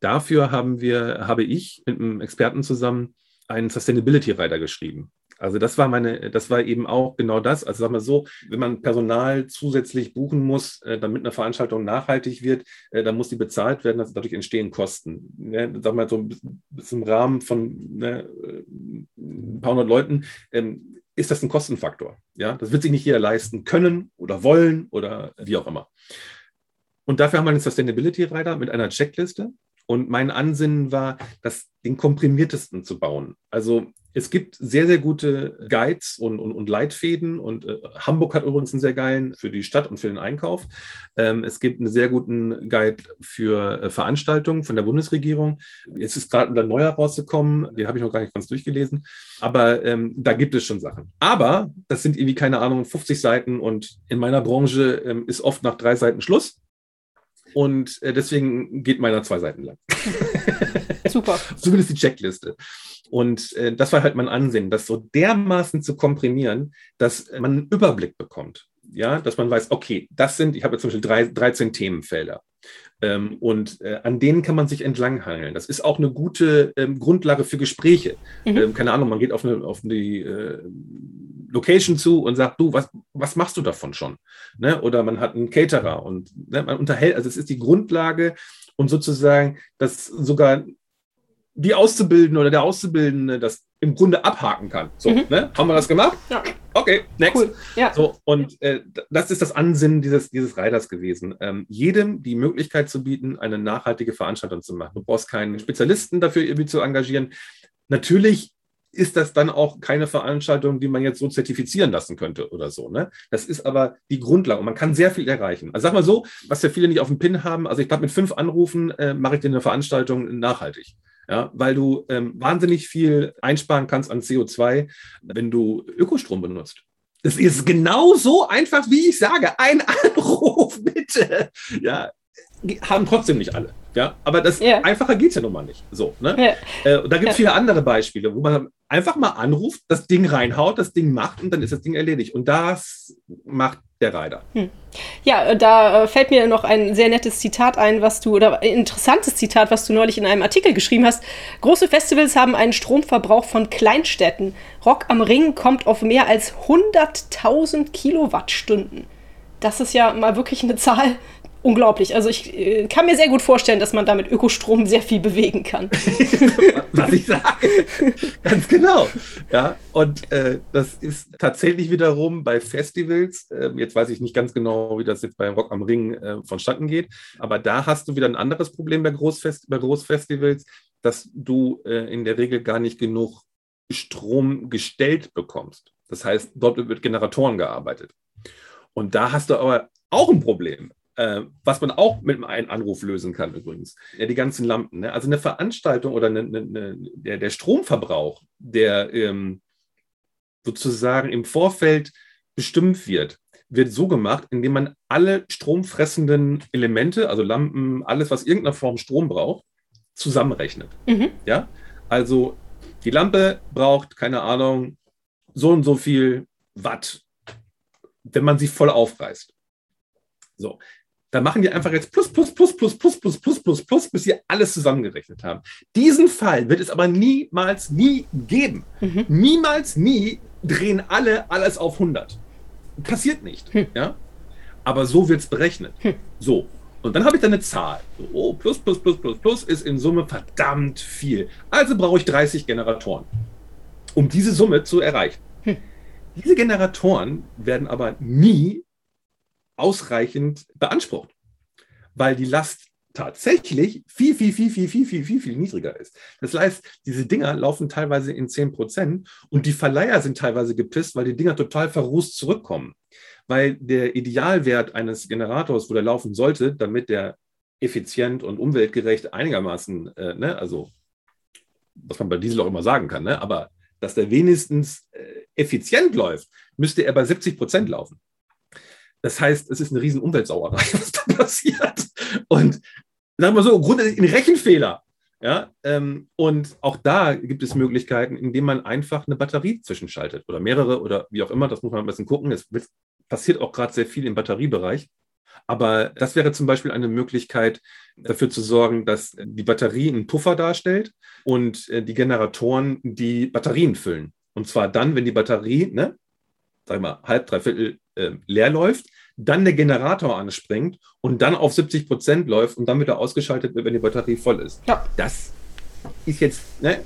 [SPEAKER 2] dafür haben wir, habe ich mit einem Experten zusammen einen Sustainability-Rider geschrieben. Also das war meine, das war eben auch genau das. Also sag mal so, wenn man Personal zusätzlich buchen muss, äh, damit eine Veranstaltung nachhaltig wird, äh, dann muss die bezahlt werden. Also dadurch entstehen Kosten. Ne? Sag mal so bis, im Rahmen von ne, ein paar hundert Leuten ähm, ist das ein Kostenfaktor. Ja, das wird sich nicht jeder leisten können oder wollen oder wie auch immer. Und dafür haben wir einen Sustainability Rider mit einer Checkliste. Und mein Ansinnen war, das den komprimiertesten zu bauen. Also es gibt sehr, sehr gute Guides und, und, und Leitfäden und äh, Hamburg hat übrigens einen sehr geilen für die Stadt und für den Einkauf. Ähm, es gibt einen sehr guten Guide für äh, Veranstaltungen von der Bundesregierung. Jetzt ist gerade ein neuer rausgekommen, den habe ich noch gar nicht ganz durchgelesen, aber ähm, da gibt es schon Sachen. Aber das sind irgendwie, keine Ahnung, 50 Seiten und in meiner Branche ähm, ist oft nach drei Seiten Schluss. Und äh, deswegen geht meiner zwei Seiten lang. *laughs*
[SPEAKER 1] Super.
[SPEAKER 2] Zumindest die Checkliste. Und äh, das war halt mein Ansehen, das so dermaßen zu komprimieren, dass man einen Überblick bekommt. Ja, dass man weiß, okay, das sind, ich habe jetzt zum Beispiel drei, 13 Themenfelder. Ähm, und äh, an denen kann man sich entlanghangeln. Das ist auch eine gute ähm, Grundlage für Gespräche. Mhm. Ähm, keine Ahnung, man geht auf, eine, auf die äh, Location zu und sagt, du, was, was machst du davon schon? Ne? Oder man hat einen Caterer und ne, man unterhält, also es ist die Grundlage und sozusagen, dass sogar die Auszubildende oder der Auszubildende das im Grunde abhaken kann. So, mhm. ne? Haben wir das gemacht? Ja. Okay, next. Cool. Ja. So, und äh, das ist das Ansinnen dieses, dieses Reiters gewesen. Ähm, jedem die Möglichkeit zu bieten, eine nachhaltige Veranstaltung zu machen. Du brauchst keinen Spezialisten dafür irgendwie zu engagieren. Natürlich ist das dann auch keine Veranstaltung, die man jetzt so zertifizieren lassen könnte oder so. Ne? Das ist aber die Grundlage und man kann sehr viel erreichen. Also sag mal so, was ja viele nicht auf dem Pin haben, also ich glaube, mit fünf Anrufen äh, mache ich dir eine Veranstaltung nachhaltig. Ja, weil du ähm, wahnsinnig viel einsparen kannst an CO2, wenn du Ökostrom benutzt. Es ist genau so einfach, wie ich sage. Ein *laughs* Anruf, bitte. Ja, haben trotzdem nicht alle. Ja, aber das ja. einfacher geht es ja nun mal nicht. So, ne? Ja. Äh, da gibt es ja. viele andere Beispiele, wo man einfach mal anruft, das Ding reinhaut, das Ding macht und dann ist das Ding erledigt. Und das macht der Reiter. Hm.
[SPEAKER 1] Ja, äh, da äh, fällt mir noch ein sehr nettes Zitat ein, was du, oder ein interessantes Zitat, was du neulich in einem Artikel geschrieben hast. Große Festivals haben einen Stromverbrauch von Kleinstädten. Rock am Ring kommt auf mehr als 100.000 Kilowattstunden. Das ist ja mal wirklich eine Zahl, unglaublich. Also ich äh, kann mir sehr gut vorstellen, dass man damit Ökostrom sehr viel bewegen kann. *laughs*
[SPEAKER 2] Was ich sage. Ganz genau. Ja, und äh, das ist tatsächlich wiederum bei Festivals, äh, jetzt weiß ich nicht ganz genau, wie das jetzt bei Rock am Ring äh, vonstatten geht, aber da hast du wieder ein anderes Problem bei, Großfest bei Großfestivals, dass du äh, in der Regel gar nicht genug Strom gestellt bekommst. Das heißt, dort wird mit Generatoren gearbeitet. Und da hast du aber auch ein Problem. Äh, was man auch mit einem Anruf lösen kann übrigens. Ja, die ganzen Lampen. Ne? Also eine Veranstaltung oder eine, eine, eine, der, der, Stromverbrauch, der ähm, sozusagen im Vorfeld bestimmt wird, wird so gemacht, indem man alle stromfressenden Elemente, also Lampen, alles, was irgendeiner Form Strom braucht, zusammenrechnet. Mhm. Ja, also die Lampe braucht, keine Ahnung, so und so viel Watt, wenn man sie voll aufreißt. So, da machen die einfach jetzt plus, plus, plus, plus, plus, plus, plus, plus, plus, bis sie alles zusammengerechnet haben. Diesen Fall wird es aber niemals, nie geben. Mhm. Niemals, nie drehen alle alles auf 100. Passiert nicht. Hm. Ja? Aber so wird es berechnet. Hm. So. Und dann habe ich da eine Zahl. oh, plus, plus, plus, plus, plus ist in Summe verdammt viel. Also brauche ich 30 Generatoren, um diese Summe zu erreichen. Hm. Diese Generatoren werden aber nie ausreichend beansprucht, weil die Last tatsächlich viel, viel, viel, viel, viel, viel, viel, viel niedriger ist. Das heißt, diese Dinger laufen teilweise in 10 Prozent und die Verleiher sind teilweise gepisst, weil die Dinger total verrußt zurückkommen. Weil der Idealwert eines Generators, wo der laufen sollte, damit der effizient und umweltgerecht einigermaßen, äh, ne, also was man bei Diesel auch immer sagen kann, ne, aber dass der wenigstens äh, effizient läuft, müsste er bei 70 Prozent laufen. Das heißt, es ist eine riesen Umweltsauerei, *laughs* was da passiert. Und sagen wir so, grundsätzlich ein Rechenfehler. Ja, ähm, und auch da gibt es Möglichkeiten, indem man einfach eine Batterie zwischenschaltet oder mehrere oder wie auch immer, das muss man ein bisschen gucken. Es passiert auch gerade sehr viel im Batteriebereich. Aber das wäre zum Beispiel eine Möglichkeit, dafür zu sorgen, dass die Batterie einen Puffer darstellt und äh, die Generatoren die Batterien füllen. Und zwar dann, wenn die Batterie, ne, sag mal, halb, dreiviertel äh, leer läuft, dann der Generator anspringt und dann auf 70 Prozent läuft und dann wieder ausgeschaltet wird, wenn die Batterie voll ist. Ja. Das ist jetzt ne,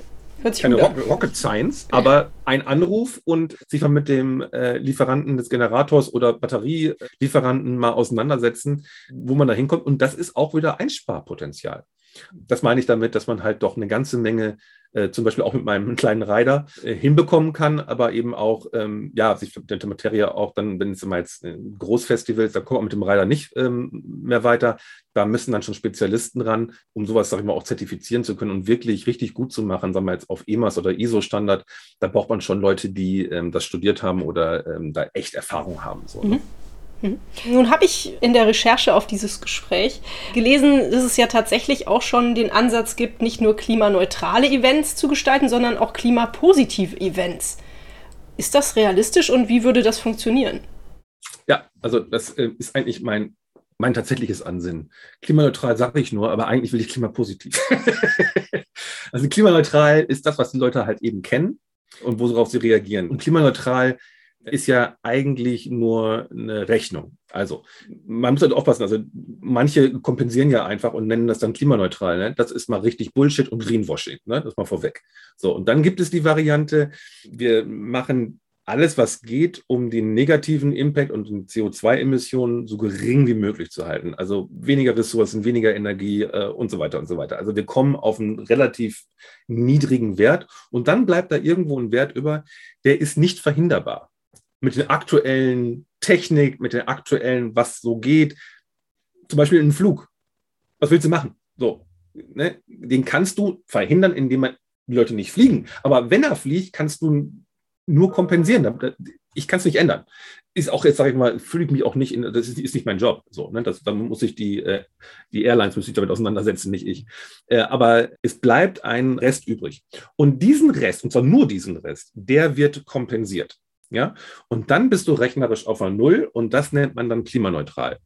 [SPEAKER 2] keine Rocket Science, aber ein Anruf und sich mal mit dem äh, Lieferanten des Generators oder Batterielieferanten mal auseinandersetzen, wo man da hinkommt. Und das ist auch wieder Einsparpotenzial. Das meine ich damit, dass man halt doch eine ganze Menge äh, zum Beispiel auch mit meinem *laughs* kleinen Rider äh, hinbekommen kann, aber eben auch, ähm, ja, sich mit der Materie auch dann, wenn es immer jetzt Großfestivals, da kommt man mit dem Rider nicht ähm, mehr weiter. Da müssen dann schon Spezialisten ran, um sowas, sag ich mal, auch zertifizieren zu können und wirklich richtig gut zu machen, sagen wir jetzt auf EMAS oder ISO-Standard. Da braucht man schon Leute, die ähm, das studiert haben oder ähm, da echt Erfahrung haben. So, ne?
[SPEAKER 1] mhm. Hm. Nun habe ich in der Recherche auf dieses Gespräch gelesen, dass es ja tatsächlich auch schon den Ansatz gibt, nicht nur klimaneutrale Events zu gestalten, sondern auch klimapositive Events. Ist das realistisch und wie würde das funktionieren?
[SPEAKER 2] Ja, also das äh, ist eigentlich mein, mein tatsächliches Ansinnen. Klimaneutral sage ich nur, aber eigentlich will ich klimapositiv. *laughs* also klimaneutral ist das, was die Leute halt eben kennen und worauf sie reagieren. Und klimaneutral ist ja eigentlich nur eine Rechnung. Also man muss halt aufpassen. Also manche kompensieren ja einfach und nennen das dann klimaneutral. Ne? Das ist mal richtig Bullshit und Greenwashing. Ne? Das mal vorweg. So und dann gibt es die Variante: Wir machen alles, was geht, um den negativen Impact und die CO2-Emissionen so gering wie möglich zu halten. Also weniger Ressourcen, weniger Energie äh, und so weiter und so weiter. Also wir kommen auf einen relativ niedrigen Wert und dann bleibt da irgendwo ein Wert über, der ist nicht verhinderbar mit der aktuellen Technik, mit der aktuellen, was so geht. Zum Beispiel einen Flug. Was willst du machen? So, ne? Den kannst du verhindern, indem man die Leute nicht fliegen. Aber wenn er fliegt, kannst du nur kompensieren. Ich kann es nicht ändern. Ist auch jetzt, sage ich mal, fühle ich mich auch nicht in, das ist, ist nicht mein Job. So, ne? das, dann muss ich die, äh, die Airlines muss ich damit auseinandersetzen, nicht ich. Äh, aber es bleibt ein Rest übrig. Und diesen Rest, und zwar nur diesen Rest, der wird kompensiert. Ja? Und dann bist du rechnerisch auf einer Null und das nennt man dann klimaneutral.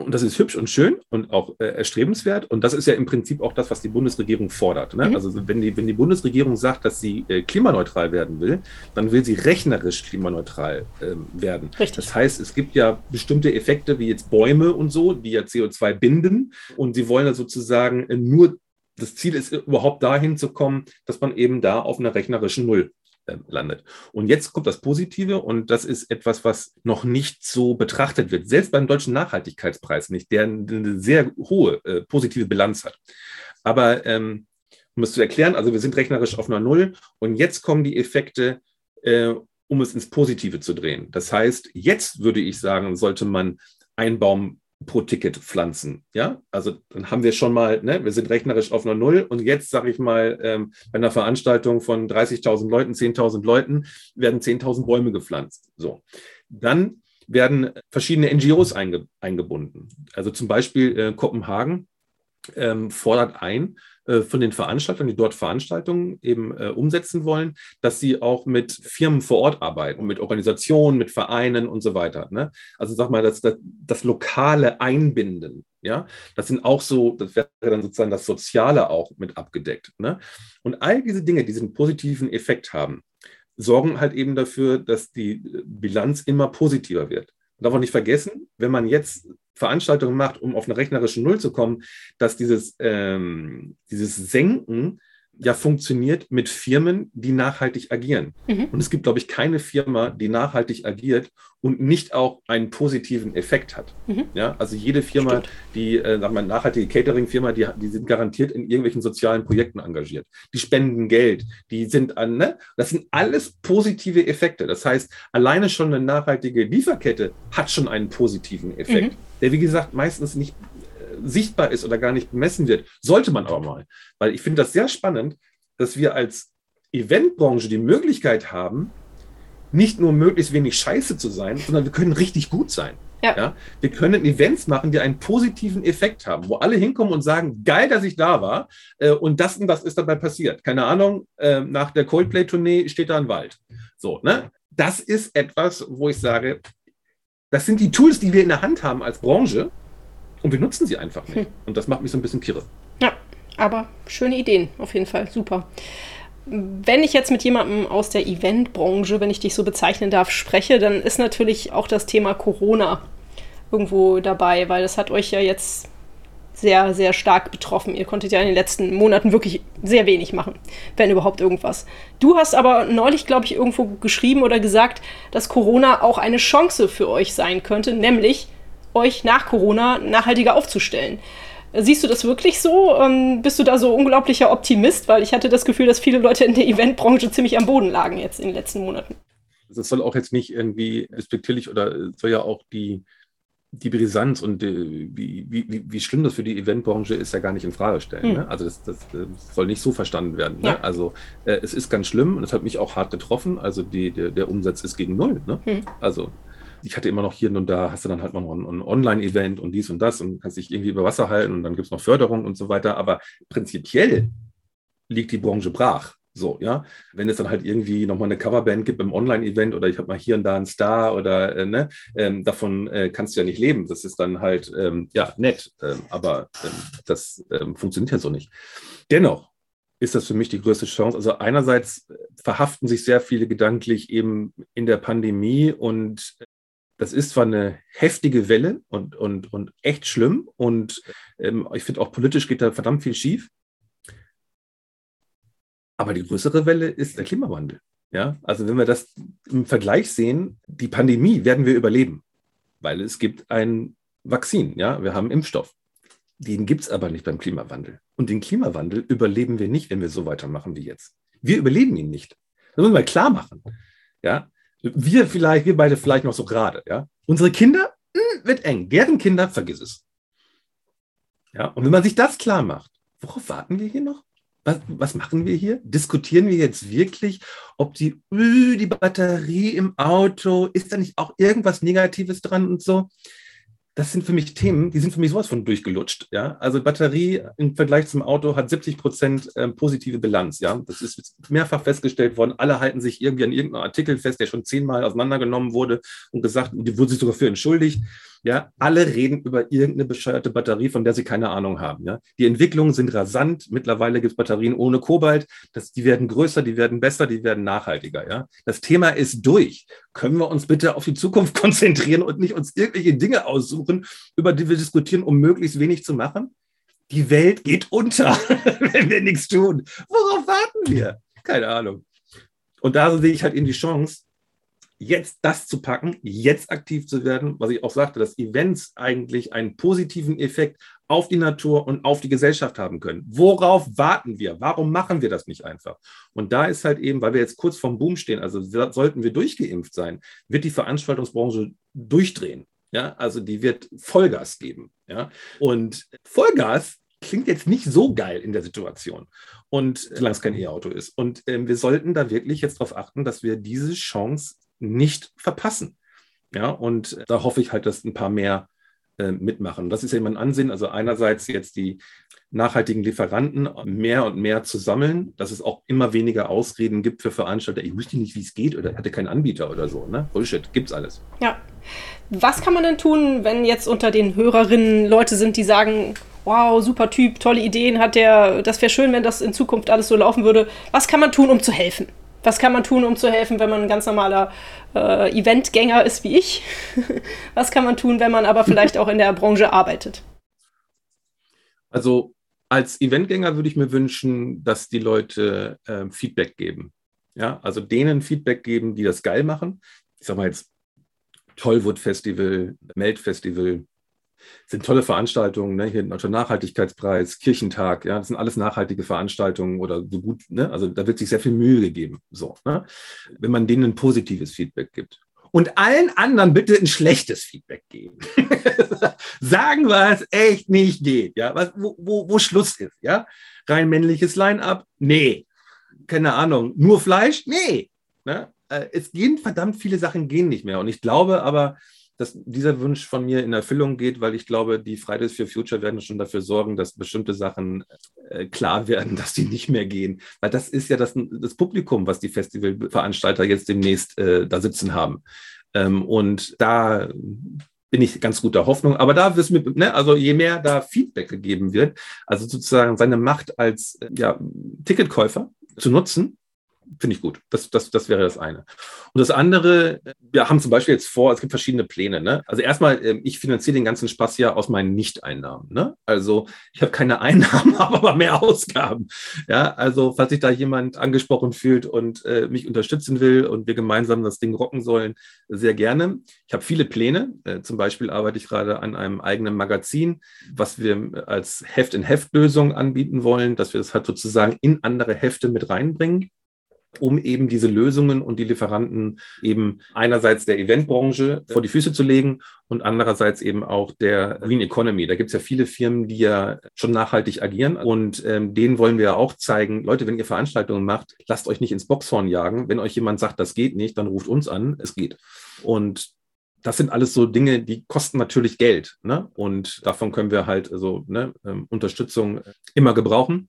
[SPEAKER 2] Und das ist hübsch und schön und auch äh, erstrebenswert. Und das ist ja im Prinzip auch das, was die Bundesregierung fordert. Ne? Mhm. Also wenn die, wenn die Bundesregierung sagt, dass sie äh, klimaneutral werden will, dann will sie rechnerisch klimaneutral äh, werden. Richtig. Das heißt, es gibt ja bestimmte Effekte wie jetzt Bäume und so, die ja CO2 binden. Und sie wollen ja sozusagen nur das Ziel ist überhaupt dahin zu kommen, dass man eben da auf einer rechnerischen Null ähm, landet. Und jetzt kommt das Positive und das ist etwas, was noch nicht so betrachtet wird, selbst beim deutschen Nachhaltigkeitspreis nicht, der eine sehr hohe äh, positive Bilanz hat. Aber ähm, um es zu erklären, also wir sind rechnerisch auf einer Null und jetzt kommen die Effekte, äh, um es ins Positive zu drehen. Das heißt, jetzt würde ich sagen, sollte man einen Baum pro Ticket pflanzen. Ja, also dann haben wir schon mal, ne, wir sind rechnerisch auf einer Null und jetzt sage ich mal, ähm, bei einer Veranstaltung von 30.000 Leuten, 10.000 Leuten werden 10.000 Bäume gepflanzt. So, dann werden verschiedene NGOs einge eingebunden. Also zum Beispiel äh, Kopenhagen ähm, fordert ein, äh, von den Veranstaltern, die dort Veranstaltungen eben äh, umsetzen wollen, dass sie auch mit Firmen vor Ort arbeiten, mit Organisationen, mit Vereinen und so weiter. Ne? Also sag mal, das, das, das lokale Einbinden, ja, das sind auch so, das wäre dann sozusagen das Soziale auch mit abgedeckt. Ne? Und all diese Dinge, die diesen positiven Effekt haben, sorgen halt eben dafür, dass die Bilanz immer positiver wird. Man darf auch nicht vergessen, wenn man jetzt Veranstaltungen macht, um auf eine rechnerische Null zu kommen, dass dieses, ähm, dieses Senken ja funktioniert mit Firmen, die nachhaltig agieren. Mhm. Und es gibt, glaube ich, keine Firma, die nachhaltig agiert und nicht auch einen positiven Effekt hat. Mhm. Ja, also jede Firma, Stimmt. die, äh, sagen wir, nachhaltige Catering-Firma, die, die sind garantiert in irgendwelchen sozialen Projekten engagiert. Die spenden Geld, die sind an, ne? Das sind alles positive Effekte. Das heißt, alleine schon eine nachhaltige Lieferkette hat schon einen positiven Effekt, mhm. der, wie gesagt, meistens nicht sichtbar ist oder gar nicht bemessen wird. Sollte man aber mal. Weil ich finde das sehr spannend, dass wir als Eventbranche die Möglichkeit haben, nicht nur möglichst wenig Scheiße zu sein, sondern wir können richtig gut sein. Ja. ja. Wir können Events machen, die einen positiven Effekt haben, wo alle hinkommen und sagen, geil, dass ich da war äh, und das und das ist dabei passiert. Keine Ahnung, äh, nach der Coldplay-Tournee steht da ein Wald. So, ne? Das ist etwas, wo ich sage, Das sind die Tools, die wir in der Hand haben als Branche und wir nutzen sie einfach nicht. Hm. Und das macht mich so ein bisschen kirre.
[SPEAKER 1] Ja, aber schöne Ideen, auf jeden Fall, super. Wenn ich jetzt mit jemandem aus der Eventbranche, wenn ich dich so bezeichnen darf, spreche, dann ist natürlich auch das Thema Corona irgendwo dabei, weil das hat euch ja jetzt sehr, sehr stark betroffen. Ihr konntet ja in den letzten Monaten wirklich sehr wenig machen, wenn überhaupt irgendwas. Du hast aber neulich, glaube ich, irgendwo geschrieben oder gesagt, dass Corona auch eine Chance für euch sein könnte, nämlich euch nach Corona nachhaltiger aufzustellen. Siehst du das wirklich so? Ähm, bist du da so unglaublicher Optimist? Weil ich hatte das Gefühl, dass viele Leute in der Eventbranche ziemlich am Boden lagen jetzt in den letzten Monaten.
[SPEAKER 2] Das soll auch jetzt nicht irgendwie respektierlich oder soll ja auch die, die Brisanz und die, wie, wie, wie schlimm das für die Eventbranche ist, ja gar nicht in Frage stellen. Hm. Ne? Also das, das, das, soll nicht so verstanden werden. Ne? Ja. Also äh, es ist ganz schlimm und es hat mich auch hart getroffen. Also die, der, der Umsatz ist gegen null. Ne? Hm. Also ich hatte immer noch hier und da, hast du dann halt noch ein, ein Online-Event und dies und das und kannst dich irgendwie über Wasser halten und dann gibt es noch Förderung und so weiter. Aber prinzipiell liegt die Branche brach. So, ja. Wenn es dann halt irgendwie nochmal eine Coverband gibt im Online-Event oder ich habe mal hier und da einen Star oder äh, ne, ähm, davon äh, kannst du ja nicht leben. Das ist dann halt, ähm, ja, nett. Ähm, aber ähm, das ähm, funktioniert ja so nicht. Dennoch ist das für mich die größte Chance. Also einerseits verhaften sich sehr viele gedanklich eben in der Pandemie und das ist zwar eine heftige Welle und, und, und echt schlimm und ähm, ich finde auch politisch geht da verdammt viel schief. Aber die größere Welle ist der Klimawandel. Ja, also wenn wir das im Vergleich sehen, die Pandemie werden wir überleben, weil es gibt ein Vakzin, ja, wir haben Impfstoff. Den gibt es aber nicht beim Klimawandel. Und den Klimawandel überleben wir nicht, wenn wir so weitermachen wie jetzt. Wir überleben ihn nicht. Das müssen wir klar machen. Ja, wir vielleicht, wir beide vielleicht noch so gerade. Ja, unsere Kinder mh, hm, wird eng. Deren Kinder, vergiss es. Ja, und wenn man sich das klar macht, worauf warten wir hier noch? was, was machen wir hier? Diskutieren wir jetzt wirklich, ob die, die Batterie im Auto, ist da nicht auch irgendwas Negatives dran und so? Das sind für mich Themen, die sind für mich sowas von durchgelutscht. Ja? Also Batterie im Vergleich zum Auto hat 70 Prozent ähm, positive Bilanz. Ja? Das ist mehrfach festgestellt worden. Alle halten sich irgendwie an irgendeinem Artikel fest, der schon zehnmal auseinandergenommen wurde und gesagt, die wurde sich sogar für entschuldigt. Ja, alle reden über irgendeine bescheuerte Batterie, von der sie keine Ahnung haben. Ja, die Entwicklungen sind rasant. Mittlerweile gibt es Batterien ohne Kobalt. Das, die werden größer, die werden besser, die werden nachhaltiger. Ja, das Thema ist durch. Können wir uns bitte auf die Zukunft *laughs* konzentrieren und nicht uns irgendwelche Dinge aussuchen, über die wir diskutieren, um möglichst wenig zu machen? Die Welt geht unter, *laughs* wenn wir nichts tun. Worauf warten wir? Keine Ahnung. Und da sehe ich halt eben die Chance, jetzt das zu packen, jetzt aktiv zu werden, was ich auch sagte, dass Events eigentlich einen positiven Effekt auf die Natur und auf die Gesellschaft haben können. Worauf warten wir? Warum machen wir das nicht einfach? Und da ist halt eben, weil wir jetzt kurz vorm Boom stehen, also sollten wir durchgeimpft sein, wird die Veranstaltungsbranche durchdrehen. Ja, also die wird Vollgas geben. Ja, und Vollgas klingt jetzt nicht so geil in der Situation. Und solange es kein E-Auto ist. Und äh, wir sollten da wirklich jetzt darauf achten, dass wir diese Chance nicht verpassen. Ja, und da hoffe ich halt, dass ein paar mehr äh, mitmachen. Das ist ja mein Ansehen. Also einerseits jetzt die nachhaltigen Lieferanten mehr und mehr zu sammeln, dass es auch immer weniger Ausreden gibt für Veranstalter. Ich wusste nicht, wie es geht oder hatte keinen Anbieter oder so. Ne? Bullshit, gibt's alles.
[SPEAKER 1] Ja. Was kann man denn tun, wenn jetzt unter den Hörerinnen Leute sind, die sagen, wow, super Typ, tolle Ideen hat der, das wäre schön, wenn das in Zukunft alles so laufen würde. Was kann man tun, um zu helfen? Was kann man tun, um zu helfen, wenn man ein ganz normaler äh, Eventgänger ist wie ich? *laughs* Was kann man tun, wenn man aber vielleicht auch in der Branche arbeitet?
[SPEAKER 2] Also als Eventgänger würde ich mir wünschen, dass die Leute äh, Feedback geben. Ja, also denen Feedback geben, die das geil machen. Ich sag mal jetzt Tollwood Festival, Melt Festival, sind tolle Veranstaltungen, ne? hier der Nachhaltigkeitspreis, Kirchentag, ja, das sind alles nachhaltige Veranstaltungen oder so gut, ne? also da wird sich sehr viel Mühe gegeben, so, ne? wenn man denen ein positives Feedback gibt. Und allen anderen bitte ein schlechtes Feedback geben. *laughs* Sagen, was echt nicht geht, ja, was, wo, wo, wo Schluss ist, ja. Rein männliches Line-up? Nee. Keine Ahnung. Nur Fleisch? Nee. Ne? Äh, es gehen verdammt viele Sachen gehen nicht mehr. Und ich glaube aber, dass dieser Wunsch von mir in Erfüllung geht, weil ich glaube, die Fridays for Future werden schon dafür sorgen, dass bestimmte Sachen äh, klar werden, *laughs* dass die nicht mehr gehen. Weil das ist ja das, das Publikum, was die Festivalveranstalter jetzt demnächst äh, da sitzen haben. Ähm, und da bin ich ganz guter Hoffnung. Aber da wissen wir, ne, also je mehr da Feedback gegeben wird, also sozusagen seine Macht als ja, Ticketkäufer zu nutzen, finde ich gut. Das, das, das wäre das eine. Und das andere, wir haben zum Beispiel jetzt vor, es gibt verschiedene Pläne. Ne? Also erstmal, ähm, ich finanziere den ganzen Spaß ja aus meinen Nicht-Einnahmen. Ne? Also ich habe keine *laughs* Einnahmen, habe aber mehr Ausgaben. Ja, also falls sich da jemand angesprochen fühlt und äh, mich unterstützen will und wir gemeinsam das Ding rocken sollen, sehr gerne. Ich habe viele Pläne. Äh, zum Beispiel arbeite ich gerade an einem eigenen Magazin, was wir als Heft-in-Heft-Lösung anbieten wollen, dass wir es halt sozusagen in andere Hefte mit reinbringen um eben diese Lösungen und die Lieferanten eben einerseits der Eventbranche vor die Füße zu legen und andererseits eben auch der Green Economy. Da gibt es ja viele Firmen, die ja schon nachhaltig agieren und ähm, denen wollen wir ja auch zeigen, Leute, wenn ihr Veranstaltungen macht, lasst euch nicht ins Boxhorn jagen. Wenn euch jemand sagt, das geht nicht, dann ruft uns an, es geht. Und das sind alles so Dinge, die kosten natürlich Geld. Ne? Und davon können wir halt also ne, ähm, Unterstützung immer gebrauchen.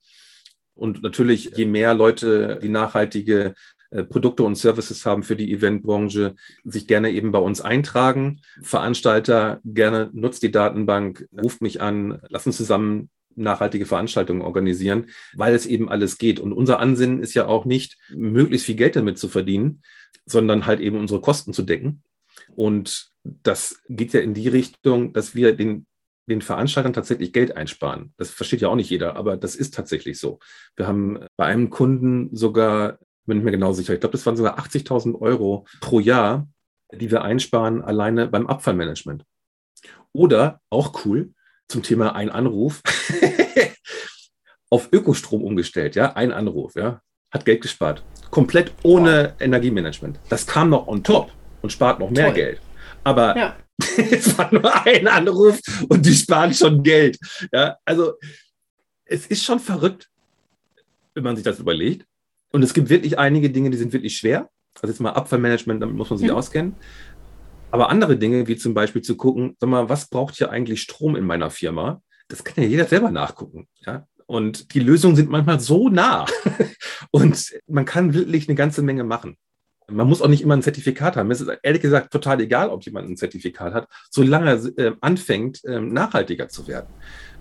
[SPEAKER 2] Und natürlich, je mehr Leute die nachhaltige äh, Produkte und Services haben für die Eventbranche, sich gerne eben bei uns eintragen. Veranstalter gerne nutzt die Datenbank, ruft mich an, lass uns zusammen nachhaltige Veranstaltungen organisieren, weil es eben alles geht. Und unser Ansinnen ist ja auch nicht, möglichst viel Geld damit zu verdienen, sondern halt eben unsere Kosten zu decken. Und das geht ja in die Richtung, dass wir den den Veranstaltern tatsächlich Geld einsparen. Das versteht ja auch nicht jeder, aber das ist tatsächlich so. Wir haben bei einem Kunden sogar, bin ich mir genau sicher, ich glaube, das waren sogar 80.000 Euro pro Jahr, die wir einsparen alleine beim Abfallmanagement. Oder, auch cool, zum Thema ein Anruf, *laughs* auf Ökostrom umgestellt, ja, ein Anruf, ja, hat Geld gespart. Komplett ohne wow. Energiemanagement. Das kam noch on top und spart noch mehr Toll. Geld. Aber ja. *laughs* es war nur ein Anruf und die sparen schon Geld. Ja, also es ist schon verrückt, wenn man sich das überlegt. Und es gibt wirklich einige Dinge, die sind wirklich schwer. Also jetzt mal Abfallmanagement, damit muss man sich mhm. auskennen. Aber andere Dinge, wie zum Beispiel zu gucken, sag mal, was braucht hier eigentlich Strom in meiner Firma? Das kann ja jeder selber nachgucken. Ja? Und die Lösungen sind manchmal so nah. *laughs* Und man kann wirklich eine ganze Menge machen. Man muss auch nicht immer ein Zertifikat haben. Es ist ehrlich gesagt total egal, ob jemand ein Zertifikat hat, solange er äh, anfängt, äh, nachhaltiger zu werden.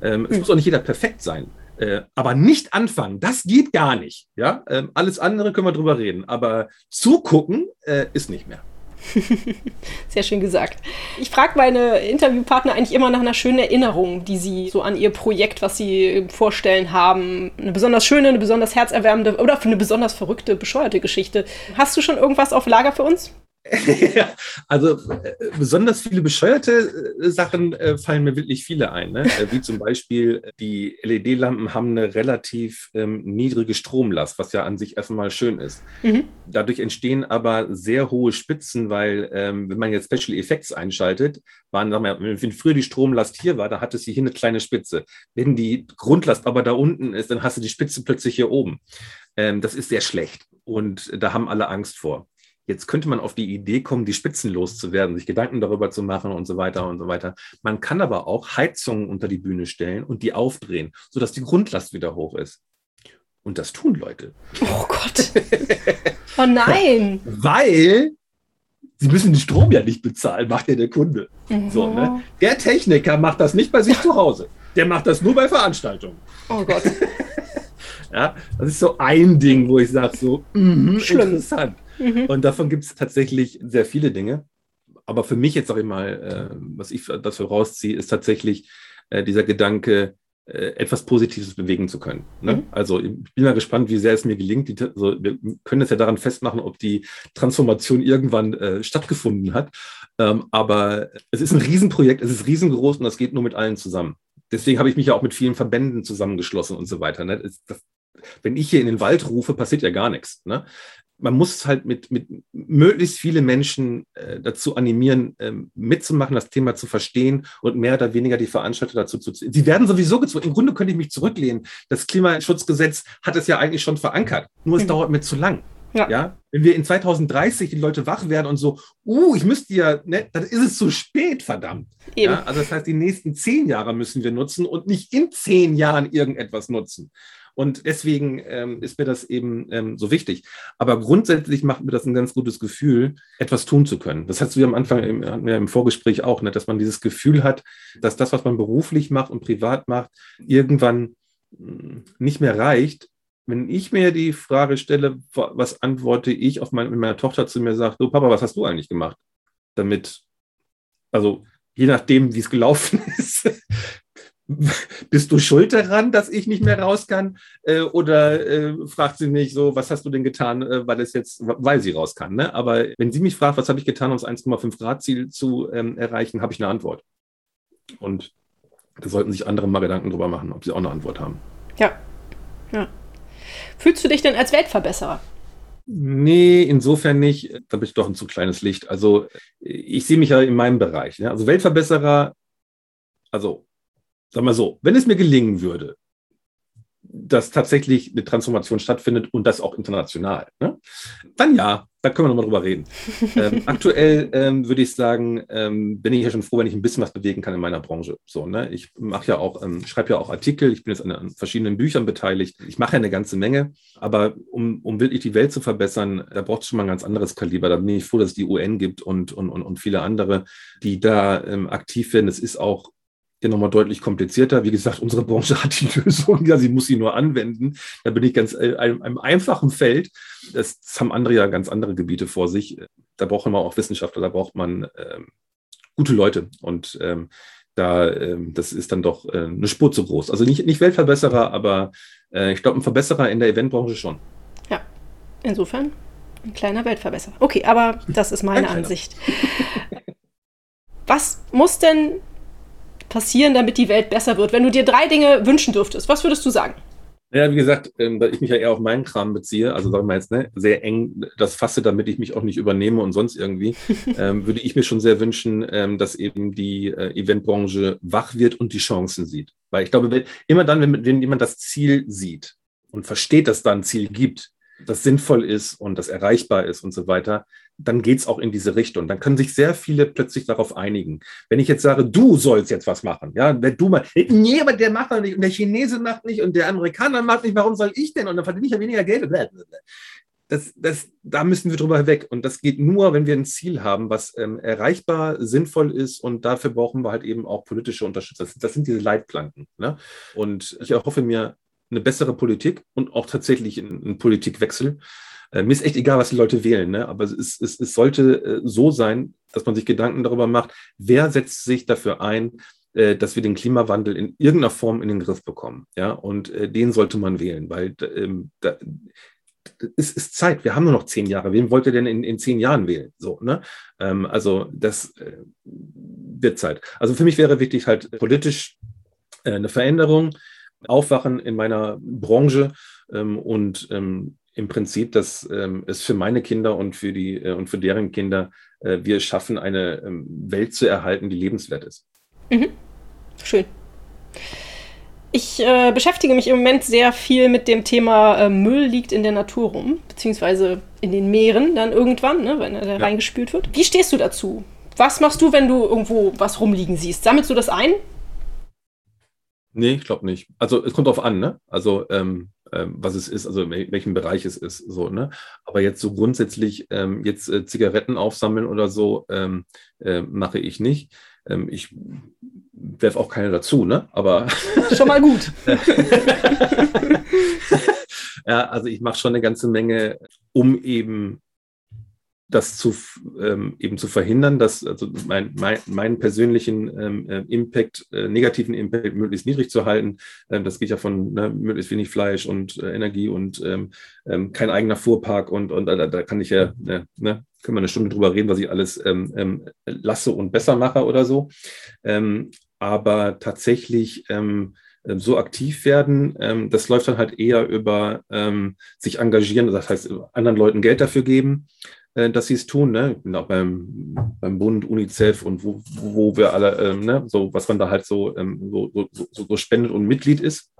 [SPEAKER 2] Ähm, mhm. Es hm. muss auch nicht jeder perfekt sein. Äh, aber nicht anfangen, das geht gar nicht. Ja? Ähm, alles andere können wir drüber reden. Aber zugucken äh, ist nicht mehr.
[SPEAKER 1] Sehr schön gesagt. Ich frage meine Interviewpartner eigentlich immer nach einer schönen Erinnerung, die sie so an ihr Projekt, was sie vorstellen haben. Eine besonders schöne, eine besonders herzerwärmende oder eine besonders verrückte, bescheuerte Geschichte. Hast du schon irgendwas auf Lager für uns? *laughs*
[SPEAKER 2] also äh, besonders viele bescheuerte äh, Sachen äh, fallen mir wirklich viele ein. Ne? Wie zum Beispiel, die LED-Lampen haben eine relativ ähm, niedrige Stromlast, was ja an sich erstmal schön ist. Mhm. Dadurch entstehen aber sehr hohe Spitzen, weil ähm, wenn man jetzt Special Effects einschaltet, waren, sagen wir, wenn früher die Stromlast hier war, da hatte sie hier eine kleine Spitze. Wenn die Grundlast aber da unten ist, dann hast du die Spitze plötzlich hier oben. Ähm, das ist sehr schlecht und da haben alle Angst vor. Jetzt könnte man auf die Idee kommen, die Spitzen loszuwerden, sich Gedanken darüber zu machen und so weiter und so weiter. Man kann aber auch Heizungen unter die Bühne stellen und die aufdrehen, sodass die Grundlast wieder hoch ist. Und das tun Leute.
[SPEAKER 1] Oh Gott. *laughs* Oh nein.
[SPEAKER 2] Weil sie müssen den Strom ja nicht bezahlen, macht ja der Kunde. Mhm. So, ne? Der Techniker macht das nicht bei sich zu Hause. Der macht das nur bei Veranstaltungen.
[SPEAKER 1] Oh Gott. *laughs*
[SPEAKER 2] ja, das ist so ein Ding, wo ich sage, so, mh, interessant. Mhm. Und davon gibt es tatsächlich sehr viele Dinge. Aber für mich jetzt, sage ich mal, äh, was ich dafür rausziehe, ist tatsächlich äh, dieser Gedanke, äh, etwas Positives bewegen zu können. Ne? Mhm. Also ich bin mal gespannt, wie sehr es mir gelingt. Die, also, wir können es ja daran festmachen, ob die Transformation irgendwann äh, stattgefunden hat. Ähm, aber es ist ein Riesenprojekt, es ist riesengroß und das geht nur mit allen zusammen. Deswegen habe ich mich ja auch mit vielen Verbänden zusammengeschlossen und so weiter. Ne? Das, wenn ich hier in den Wald rufe, passiert ja gar nichts. Ne? Man muss halt mit, mit möglichst viele Menschen äh, dazu animieren, ähm, mitzumachen, das Thema zu verstehen und mehr oder weniger die Veranstalter dazu zu ziehen. Sie werden sowieso gezwungen. Im Grunde könnte ich mich zurücklehnen. Das Klimaschutzgesetz hat es ja eigentlich schon verankert. Nur es mhm. dauert mir zu lang. Ja. ja. Wenn wir in 2030 die Leute wach werden und so, uh, ich müsste ja, ne, dann ist es zu spät, verdammt. Eben. Ja, also das heißt, die nächsten zehn Jahre müssen wir nutzen und nicht in zehn Jahren irgendetwas nutzen. Und deswegen ähm, ist mir das eben ähm, so wichtig. Aber grundsätzlich macht mir das ein ganz gutes Gefühl, etwas tun zu können. Das hast du ja am Anfang im, ja im Vorgespräch auch, ne, dass man dieses Gefühl hat, dass das, was man beruflich macht und privat macht, irgendwann hm, nicht mehr reicht. Wenn ich mir die Frage stelle, was antworte ich auf mein, wenn meine Tochter zu mir sagt, du Papa, was hast du eigentlich gemacht? Damit, also je nachdem, wie es gelaufen *laughs* ist, *laughs* bist du schuld daran, dass ich nicht mehr raus kann? Äh, oder äh, fragt sie mich so, was hast du denn getan, äh, weil es jetzt, weil sie raus kann? Ne? Aber wenn sie mich fragt, was habe ich getan, um das 1,5 Grad Ziel zu ähm, erreichen, habe ich eine Antwort. Und da sollten sich andere mal Gedanken drüber machen, ob sie auch eine Antwort haben.
[SPEAKER 1] Ja. ja. Fühlst du dich denn als Weltverbesserer?
[SPEAKER 2] Nee, insofern nicht. Da bin ich doch ein zu kleines Licht. Also ich sehe mich ja in meinem Bereich. Ne? Also Weltverbesserer, also sag mal so, wenn es mir gelingen würde, dass tatsächlich eine Transformation stattfindet und das auch international, ne? dann ja, da können wir nochmal drüber reden. *laughs* ähm, aktuell ähm, würde ich sagen, ähm, bin ich ja schon froh, wenn ich ein bisschen was bewegen kann in meiner Branche. So, ne? Ich mache ja auch, ähm, schreibe ja auch Artikel, ich bin jetzt an, an, verschiedenen Büchern beteiligt. Ich mache ja eine ganze Menge, aber um, um wirklich die Welt zu verbessern, da braucht es schon mal ein ganz anderes Kaliber. Da bin ich froh, dass es die UN gibt und, und, und, und viele andere, die da ähm, aktiv werden. Es ist auch ja nochmal deutlich komplizierter. Wie gesagt, unsere Branche hat die *laughs* Lösung, ja, sie muss sie nur anwenden. Da bin ich ganz äh, einem, einem einfachen Feld. Das, das, haben andere ja ganz andere Gebiete vor sich. Da braucht man auch Wissenschaftler, da braucht man ähm, gute Leute. Und ähm, da, ähm, das ist dann doch äh, eine Spur zu groß. Also nicht, nicht Weltverbesserer, aber äh, ich glaube, ein Verbesserer in der Eventbranche schon.
[SPEAKER 1] Ja, insofern ein kleiner Weltverbesserer. Okay, aber das ist meine Ansicht. Was muss denn passieren, damit die Welt besser wird? Wenn du dir drei Dinge wünschen dürftest, was würdest du sagen?
[SPEAKER 2] Ja, wie gesagt, ähm, da ich mich ja eher auf meinen Kram beziehe, also sagen wir jetzt, ne, sehr eng das fasse, damit ich mich auch nicht übernehme und sonst irgendwie, *laughs* ähm, würde ich mir schon sehr wünschen, ähm, dass eben die äh, Eventbranche wach wird und die Chancen sieht. Weil ich glaube, wenn, immer dann, wenn, wenn jemand das Ziel sieht und versteht, dass da ein Ziel gibt, das sinnvoll ist und das erreichbar ist und so weiter, dann geht es auch in diese Richtung. Dann können sich sehr viele plötzlich darauf einigen. Wenn ich jetzt sage, du sollst jetzt was machen, ja, wenn du mal, nee, aber der macht doch nicht und der Chinese macht nicht und der Amerikaner macht nicht, warum soll ich denn? Und dann verdiene ich ja weniger Geld. Das, das, da müssen wir drüber weg. Und das geht nur, wenn wir ein Ziel haben, was ähm, erreichbar, sinnvoll ist. Und dafür brauchen wir halt eben auch politische Unterstützung. Das, das sind diese Leitplanken. Ne? Und ich erhoffe mir eine bessere Politik und auch tatsächlich einen Politikwechsel äh, mir ist echt egal, was die Leute wählen, ne? aber es, es, es sollte äh, so sein, dass man sich Gedanken darüber macht, wer setzt sich dafür ein, äh, dass wir den Klimawandel in irgendeiner Form in den Griff bekommen. Ja? Und den sollte man wählen, weil ähm, es ist Zeit. Wir haben nur noch zehn Jahre. Wen wollt ihr denn in, in zehn Jahren wählen? So, ne? Ähm, also das wird Zeit. Also für mich wäre wichtig halt politisch eine Veränderung, Aufwachen in meiner Branche ähm, und im Prinzip, dass ähm, es für meine Kinder und für die äh, und für deren Kinder äh, wir schaffen, eine ähm, Welt zu erhalten, die lebenswert ist.
[SPEAKER 1] Mhm. Schön. Ich äh, beschäftige mich im Moment sehr viel mit dem Thema äh, Müll liegt in der Natur rum, beziehungsweise in den Meeren dann irgendwann, ne, wenn er da ja. reingespült wird. Wie stehst du dazu? Was machst du, wenn du irgendwo was rumliegen siehst? Sammelst du das ein?
[SPEAKER 2] Nee, ich glaube nicht. Also es kommt drauf an, ne? Also ähm, ähm, was es ist, also in welchem Bereich es ist, so, ne? Aber jetzt so grundsätzlich ähm, jetzt äh, Zigaretten aufsammeln oder so ähm, äh, mache ich nicht. Ähm, ich werfe auch keine dazu, ne? Aber *laughs*
[SPEAKER 1] schon mal gut. *laughs*
[SPEAKER 2] ja, also ich mache schon eine ganze Menge, um eben das zu ähm, eben zu verhindern, dass also mein, mein, meinen persönlichen ähm, äh, Impact, äh, negativen Impact möglichst niedrig zu halten. Ähm, das geht ja von ne, möglichst wenig Fleisch und äh, Energie und ähm, ähm, kein eigener Fuhrpark und, und da, da kann ich ja, ne, ne, können wir eine Stunde drüber reden, was ich alles ähm, ähm, lasse und besser mache oder so. Ähm, aber tatsächlich ähm, so aktiv werden, ähm, das läuft dann halt eher über ähm, sich engagieren, das heißt anderen Leuten Geld dafür geben äh, dass sie es tun. Ne? Ich bin auch beim, beim Bund, UNICEF und wo, wo wir alle, ähm, ne? so was man da halt so, ähm, so, so, so, spendet und Mitglied ist.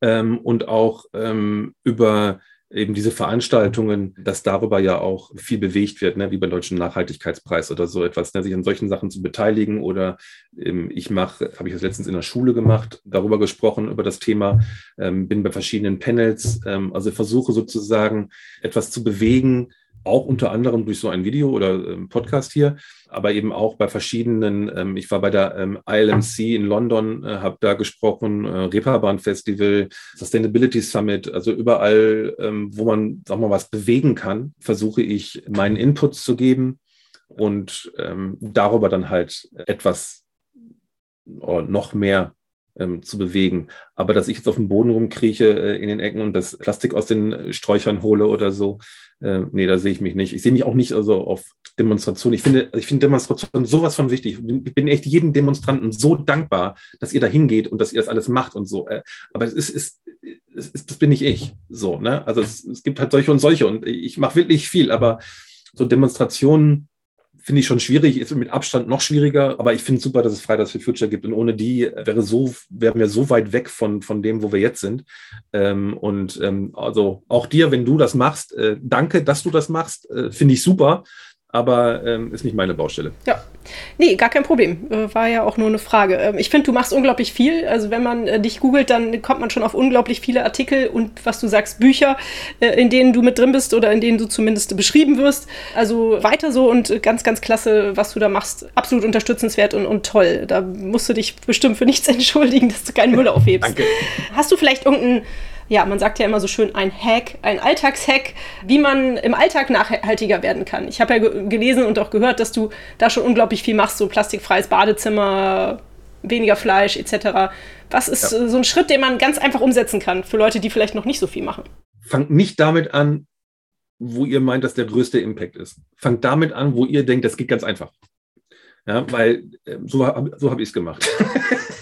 [SPEAKER 2] Ähm, und auch ähm, über eben diese Veranstaltungen, dass darüber ja auch viel bewegt wird, ne, wie beim Deutschen Nachhaltigkeitspreis oder so etwas, ne, sich an solchen Sachen zu beteiligen. Oder ähm, ich mache, habe ich das letztens in der Schule gemacht, darüber gesprochen, über das Thema, ähm, bin bei verschiedenen Panels, ähm, also versuche sozusagen etwas zu bewegen, auch unter anderem durch so ein Video oder ähm, Podcast hier, aber eben auch bei verschiedenen, ähm, ich war bei der ähm, ILMC in London, äh, habe da gesprochen, äh, Reeperbahn Festival, Sustainability Summit, also überall, wo man, wir mal, was bewegen kann, versuche ich meinen Inputs zu geben und darüber dann halt etwas oder noch mehr ähm, zu bewegen. Aber dass ich jetzt auf dem Boden rumkrieche äh, in den Ecken und das Plastik aus den Sträuchern hole oder so, äh, nee, da sehe ich mich nicht. Ich sehe mich auch nicht also auf Demonstrationen. Ich finde, ich finde Demonstrationen sowas von wichtig. Ich bin echt jedem Demonstranten so dankbar, dass ihr da hingeht und dass ihr das alles macht und so. Äh, aber es ist, ist, es ist das bin nicht ich. So, ne? Also es, es gibt halt solche und solche und ich mache wirklich viel, aber so Demonstrationen finde ich schon schwierig, ist mit Abstand noch schwieriger, aber ich finde super, dass es Fridays for Future gibt und ohne die wäre so, wären wir so weit weg von, von dem, wo wir jetzt sind. Ähm, und ähm, also auch dir, wenn du das machst, äh, danke, dass du das machst, äh, finde ich super aber ähm, ist nicht meine Baustelle.
[SPEAKER 1] Ja, nee, gar kein Problem. Äh, war ja auch nur eine Frage. Ähm, ich finde, du machst unglaublich viel. Also wenn man äh, dich googelt, dann kommt man schon auf unglaublich viele Artikel und was du sagst, Bücher, äh, in denen du mit drin bist oder in denen du zumindest beschrieben wirst. Also weiter so und ganz, ganz klasse, was du da machst. Absolut unterstützenswert und, und toll. Da musst du dich bestimmt für nichts *laughs* entschuldigen, dass du keinen Müll aufhebst. Danke. Hast du vielleicht irgendeinen ja, man sagt ja immer so schön, ein Hack, ein Alltagshack, wie man im Alltag nachhaltiger werden kann. Ich habe ja gelesen und auch gehört, dass du da schon unglaublich viel machst, so plastikfreies Badezimmer, weniger Fleisch etc. Was ist ja. so ein Schritt, den man ganz einfach umsetzen kann für Leute, die vielleicht noch nicht so viel machen?
[SPEAKER 2] Fangt nicht damit an, wo ihr meint, dass der größte Impact ist. Fangt damit an, wo ihr denkt, das geht ganz einfach. Ja, weil äh, so, so habe ich es gemacht. *laughs*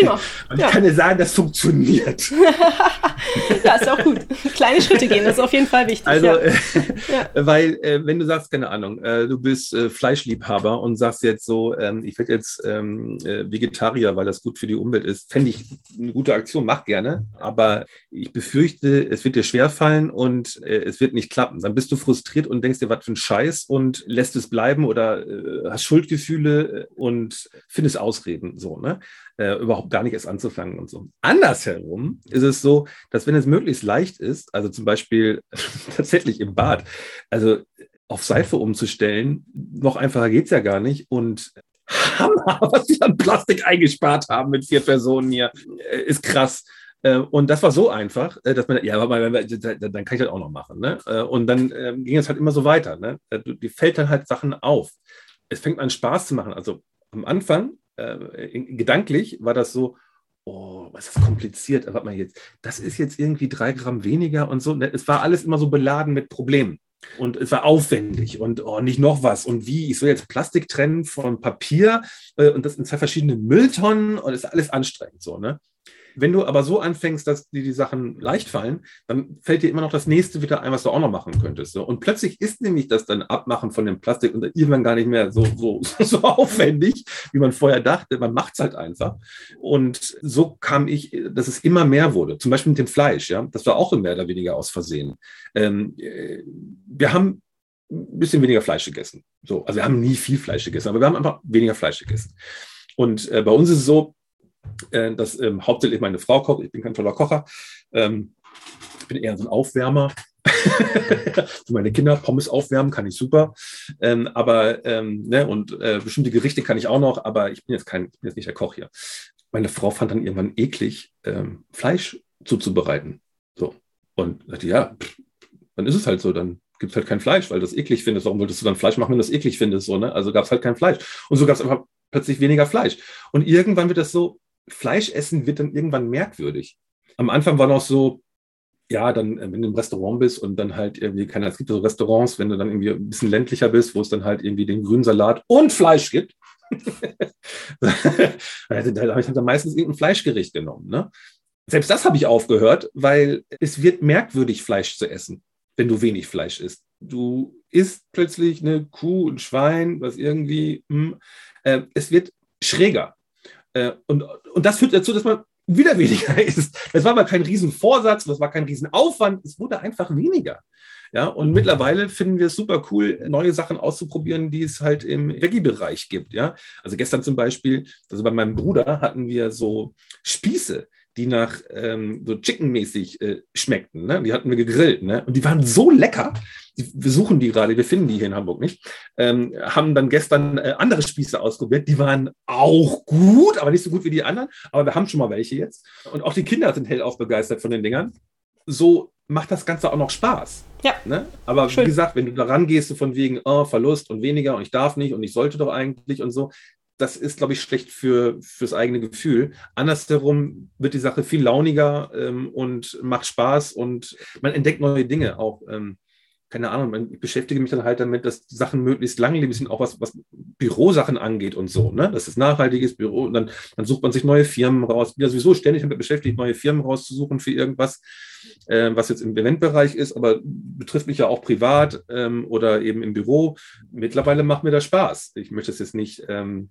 [SPEAKER 2] Prima. *laughs* Und ich ja. kann dir sagen, das funktioniert. *laughs*
[SPEAKER 1] ja, ist auch gut. Kleine Schritte gehen, das ist auf jeden Fall wichtig.
[SPEAKER 2] Also, ja. Äh, *laughs* weil, äh, wenn du sagst, keine Ahnung, äh, du bist äh, Fleischliebhaber und sagst jetzt so, ähm, ich werde jetzt ähm, äh, Vegetarier, weil das gut für die Umwelt ist, fände ich eine gute Aktion, mach gerne. Aber ich befürchte, es wird dir schwerfallen und äh, es wird nicht klappen. Dann bist du frustriert und denkst dir, was für ein Scheiß und lässt es bleiben oder hast Schuldgefühle und findest Ausreden. So, ne? Äh, überhaupt gar nicht erst anzufangen und so. Andersherum ist es so, dass wenn es möglichst leicht ist, also zum Beispiel *laughs* tatsächlich im Bad, also auf Seife umzustellen, noch einfacher geht es ja gar nicht. Und Hammer, *laughs* was wir an Plastik eingespart haben mit vier Personen hier, äh, ist krass. Äh, und das war so einfach, äh, dass man, ja, dann kann ich das auch noch machen. Ne? Und dann ähm, ging es halt immer so weiter. Ne? Die fällt dann halt Sachen auf. Es fängt an Spaß zu machen. Also am Anfang äh, gedanklich war das so, oh, was ist das kompliziert, warte mal jetzt, das ist jetzt irgendwie drei Gramm weniger und so. Es war alles immer so beladen mit Problemen. Und es war aufwendig und oh, nicht noch was. Und wie? Ich soll jetzt Plastik trennen von Papier äh, und das in zwei verschiedenen Mülltonnen und das ist alles anstrengend so, ne? Wenn du aber so anfängst, dass dir die Sachen leicht fallen, dann fällt dir immer noch das nächste wieder ein, was du auch noch machen könntest. Und plötzlich ist nämlich das dann Abmachen von dem Plastik und irgendwann gar nicht mehr so, so, *laughs* so aufwendig, wie man vorher dachte. Man macht es halt einfach. Und so kam ich, dass es immer mehr wurde. Zum Beispiel mit dem Fleisch, ja. Das war auch mehr oder weniger aus Versehen. Ähm, äh, wir haben ein bisschen weniger Fleisch gegessen. So, also wir haben nie viel Fleisch gegessen, aber wir haben einfach weniger Fleisch gegessen. Und äh, bei uns ist es so, äh, dass ähm, hauptsächlich meine Frau kocht. Ich bin kein toller Kocher. Ähm, ich bin eher so ein Aufwärmer. *laughs* Für meine Kinder Pommes aufwärmen kann ich super. Ähm, aber ähm, ne, und äh, bestimmte Gerichte kann ich auch noch, aber ich bin jetzt kein, bin jetzt nicht der Koch hier. Meine Frau fand dann irgendwann eklig, ähm, Fleisch zuzubereiten. So. Und dachte, ja, pff, dann ist es halt so, dann gibt es halt kein Fleisch, weil du das eklig findest. Warum wolltest du dann Fleisch machen, wenn du das eklig findest? So, ne? Also gab es halt kein Fleisch. Und so gab es einfach plötzlich weniger Fleisch. Und irgendwann wird das so, Fleisch essen wird dann irgendwann merkwürdig. Am Anfang war noch so, ja, dann, äh, wenn du im Restaurant bist und dann halt irgendwie, keine es gibt so Restaurants, wenn du dann irgendwie ein bisschen ländlicher bist, wo es dann halt irgendwie den grünen Salat und Fleisch gibt. *laughs* da habe ich dann meistens irgendein Fleischgericht genommen. Ne? Selbst das habe ich aufgehört, weil es wird merkwürdig, Fleisch zu essen, wenn du wenig Fleisch isst. Du isst plötzlich eine Kuh, ein Schwein, was irgendwie, mh, hm, äh, es wird schräger. Äh, und, und das führt dazu, dass man wieder weniger *laughs* ist. Das war aber kein Riesenvorsatz, das war kein Riesenaufwand, es wurde einfach weniger. Ja, und mittlerweile finden wir es super cool, neue Sachen auszuprobieren, die es halt im Veggie-Bereich gibt. Ja, also gestern zum Beispiel, also bei meinem Bruder hatten wir so Spieße, die nach ähm, so Chicken-mäßig äh, schmeckten. Ne? Die hatten wir gegrillt. Ne? Und die waren so lecker. Die, wir suchen die gerade, wir finden die hier in Hamburg nicht. Ähm, haben dann gestern äh, andere Spieße ausprobiert. Die waren auch gut, aber nicht so gut wie die anderen. Aber wir haben schon mal welche jetzt. Und auch die Kinder sind hellauf begeistert von den Dingern. So macht das Ganze auch noch Spaß.
[SPEAKER 1] Ja.
[SPEAKER 2] Ne? Aber Schön. wie gesagt, wenn du da rangehst, so von wegen oh, Verlust und weniger und ich darf nicht und ich sollte doch eigentlich und so, das ist, glaube ich, schlecht für, fürs eigene Gefühl. Andersherum wird die Sache viel launiger ähm, und macht Spaß und man entdeckt neue Dinge auch. Ähm, keine Ahnung, ich beschäftige mich dann halt damit, dass Sachen möglichst langlebig sind, auch was, was Bürosachen angeht und so. Ne? Das ist nachhaltiges Büro und dann, dann sucht man sich neue Firmen raus. Ich bin ja sowieso ständig damit beschäftigt, neue Firmen rauszusuchen für irgendwas, äh, was jetzt im Eventbereich ist, aber betrifft mich ja auch privat ähm, oder eben im Büro. Mittlerweile macht mir das Spaß. Ich möchte es jetzt nicht ähm,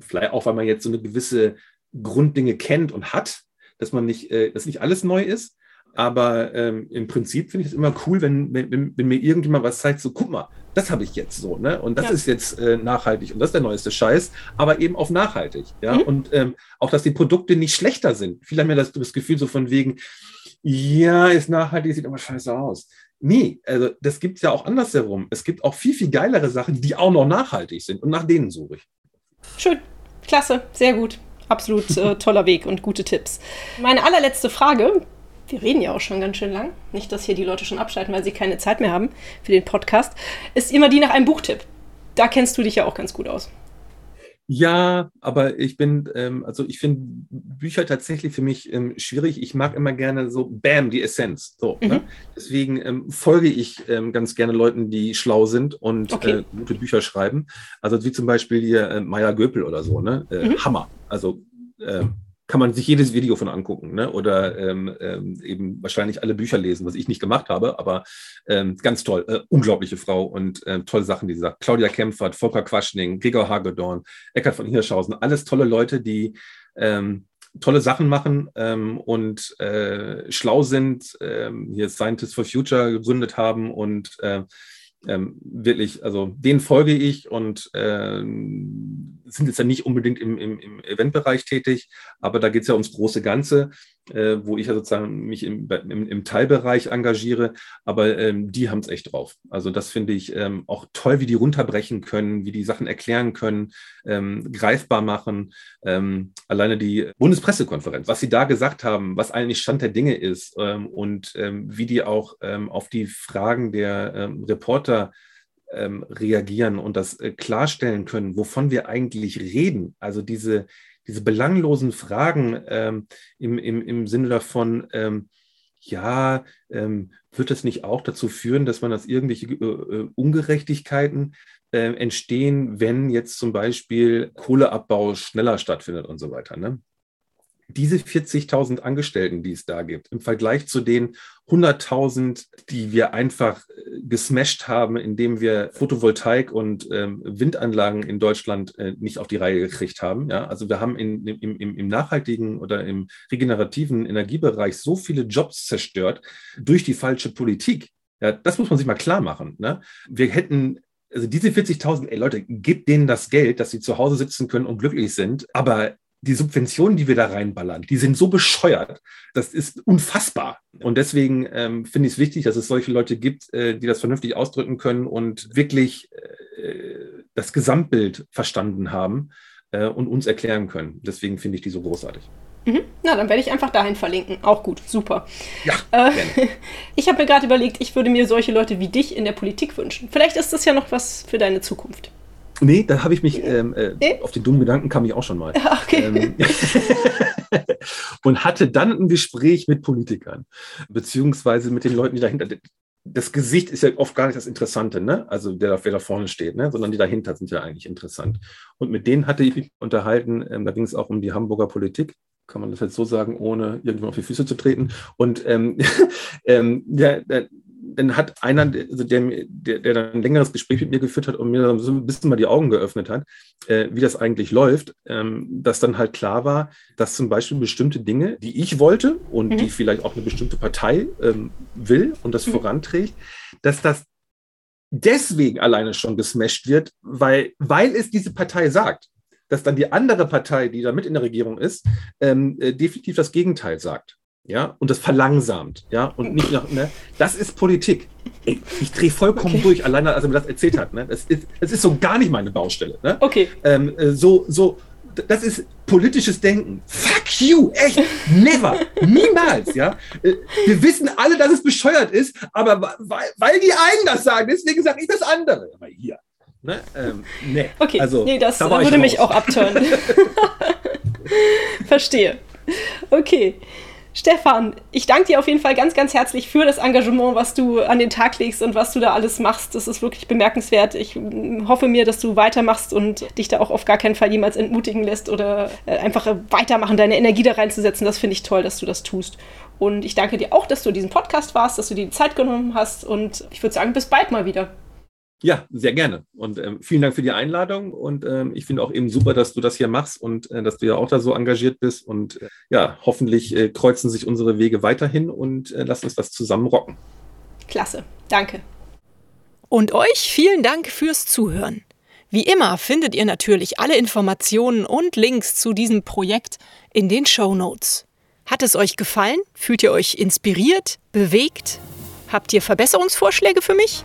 [SPEAKER 2] vielleicht auch, weil man jetzt so eine gewisse Grunddinge kennt und hat, dass man nicht, äh, dass nicht alles neu ist. Aber ähm, im Prinzip finde ich es immer cool, wenn, wenn, wenn, mir irgendjemand was zeigt, so guck mal, das habe ich jetzt so, ne? Und das ja. ist jetzt äh, nachhaltig und das ist der neueste Scheiß, aber eben auf nachhaltig. Ja. Mhm. Und ähm, auch, dass die Produkte nicht schlechter sind. Viele haben ja das, das Gefühl so von wegen, ja, ist nachhaltig, sieht aber scheiße aus. Nee, also das gibt es ja auch andersherum. Es gibt auch viel, viel geilere Sachen, die auch noch nachhaltig sind und nach denen suche ich.
[SPEAKER 1] Schön, klasse, sehr gut. Absolut äh, *laughs* toller Weg und gute Tipps. Meine allerletzte Frage, wir reden ja auch schon ganz schön lang, nicht, dass hier die Leute schon abschalten, weil sie keine Zeit mehr haben für den Podcast, ist immer die nach einem Buchtipp. Da kennst du dich ja auch ganz gut aus.
[SPEAKER 2] Ja, aber ich bin, ähm, also ich finde Bücher tatsächlich für mich ähm, schwierig. Ich mag immer gerne so, bam, die Essenz. So, ne? mhm. ne? Deswegen ähm, folge ich ähm, ganz gerne Leuten, die schlau sind und okay. äh, gute Bücher schreiben. Also wie zum Beispiel hier äh, Maya Göpel oder so, ne? Äh, mhm. Hammer. Also äh, kann man sich jedes Video von angucken ne? oder ähm, ähm, eben wahrscheinlich alle Bücher lesen, was ich nicht gemacht habe, aber ähm, ganz toll, äh, unglaubliche Frau und äh, tolle Sachen, die sie sagt. Claudia Kempfert, Volker Quaschning, Gregor Hagedorn, Eckhard von Hirschhausen, alles tolle Leute, die ähm, tolle Sachen machen ähm, und äh, schlau sind, ähm, hier Scientists for Future gegründet haben und äh, ähm, wirklich, also denen folge ich und äh, sind jetzt ja nicht unbedingt im, im, im Eventbereich tätig, aber da geht es ja ums große Ganze äh, wo ich ja sozusagen mich im, im, im Teilbereich engagiere, aber ähm, die haben es echt drauf. Also das finde ich ähm, auch toll, wie die runterbrechen können, wie die Sachen erklären können, ähm, greifbar machen. Ähm, alleine die Bundespressekonferenz, was sie da gesagt haben, was eigentlich Stand der Dinge ist ähm, und ähm, wie die auch auf die Fragen der Reporter reagieren und das äh, klarstellen können, wovon wir eigentlich reden. Also diese, diese belanglosen Fragen ähm, im, im, im Sinne davon, ähm, ja, ähm, wird das nicht auch dazu führen, dass man das irgendwelche äh, äh, Ungerechtigkeiten äh, entstehen, wenn jetzt zum Beispiel Kohleabbau schneller stattfindet und so weiter. Ne? Diese 40.000 Angestellten, die es da gibt, im Vergleich zu den 100.000, die wir einfach äh, gesmashed haben, indem wir Photovoltaik und ähm, Windanlagen in Deutschland äh, nicht auf die Reihe gekriegt haben. Ja? Also wir haben in, im, im, im nachhaltigen oder im regenerativen Energiebereich so viele Jobs zerstört durch die falsche Politik. Ja, das muss man sich mal klar machen. Ne? Wir hätten also diese 40.000, ey Leute, gebt denen das Geld, dass sie zu Hause sitzen können und glücklich sind. Aber die Subventionen, die wir da reinballern, die sind so bescheuert. Das ist unfassbar. Und deswegen ähm, finde ich es wichtig, dass es solche Leute gibt, äh, die das vernünftig ausdrücken können und wirklich äh, das Gesamtbild verstanden haben äh, und uns erklären können. Deswegen finde ich die so großartig.
[SPEAKER 1] Mhm. Na, dann werde ich einfach dahin verlinken. Auch gut, super.
[SPEAKER 2] Ja.
[SPEAKER 1] Äh, *laughs* ich habe mir gerade überlegt, ich würde mir solche Leute wie dich in der Politik wünschen. Vielleicht ist das ja noch was für deine Zukunft.
[SPEAKER 2] Nee, da habe ich mich, ähm, äh, nee? auf den dummen Gedanken kam ich auch schon mal. *laughs* Okay. Ähm, *laughs* und hatte dann ein Gespräch mit Politikern, beziehungsweise mit den Leuten, die dahinter. Das Gesicht ist ja oft gar nicht das Interessante, ne? Also der, wer da vorne steht, ne? Sondern die dahinter sind ja eigentlich interessant. Und mit denen hatte ich mich unterhalten, ähm, da ging es auch um die Hamburger Politik kann man das jetzt so sagen, ohne irgendjemand auf die Füße zu treten. Und ähm, *laughs* ähm, der, der, dann hat einer, also der, der, der dann ein längeres Gespräch mit mir geführt hat und mir so ein bisschen mal die Augen geöffnet hat, äh, wie das eigentlich läuft, ähm, dass dann halt klar war, dass zum Beispiel bestimmte Dinge, die ich wollte und mhm. die vielleicht auch eine bestimmte Partei ähm, will und das mhm. voranträgt, dass das deswegen alleine schon gesmasht wird, weil, weil es diese Partei sagt, dass dann die andere Partei, die da mit in der Regierung ist, ähm, äh, definitiv das Gegenteil sagt ja, und das verlangsamt, ja, und nicht nach, ne, das ist Politik. Ey, ich drehe vollkommen okay. durch, alleine als er mir das erzählt hat, ne, das ist, das ist so gar nicht meine Baustelle, ne?
[SPEAKER 1] Okay.
[SPEAKER 2] Ähm, äh, so, so, das ist politisches Denken. Fuck you, echt, never, niemals, ja. Äh, wir wissen alle, dass es bescheuert ist, aber weil, weil die einen das sagen, deswegen sage ich das andere. Aber hier, ne, ähm,
[SPEAKER 1] nee. Okay, also, nee, das da würde mich auch abtören. *laughs* Verstehe. Okay. Stefan, ich danke dir auf jeden Fall ganz, ganz herzlich für das Engagement, was du an den Tag legst und was du da alles machst. Das ist wirklich bemerkenswert. Ich hoffe mir, dass du weitermachst und dich da auch auf gar keinen Fall jemals entmutigen lässt oder äh, einfach weitermachen, deine Energie da reinzusetzen. Das finde ich toll, dass du das tust. Und ich danke dir auch, dass du diesen Podcast warst, dass du dir die Zeit genommen hast. Und ich würde sagen, bis bald mal wieder.
[SPEAKER 2] Ja, sehr gerne. Und ähm, vielen Dank für die Einladung. Und ähm, ich finde auch eben super, dass du das hier machst und äh, dass du ja auch da so engagiert bist. Und äh, ja, hoffentlich äh, kreuzen sich unsere Wege weiterhin und äh, lass uns das zusammen rocken.
[SPEAKER 1] Klasse. Danke.
[SPEAKER 3] Und euch vielen Dank fürs Zuhören. Wie immer findet ihr natürlich alle Informationen und Links zu diesem Projekt in den Show Notes. Hat es euch gefallen? Fühlt ihr euch inspiriert? Bewegt? Habt ihr Verbesserungsvorschläge für mich?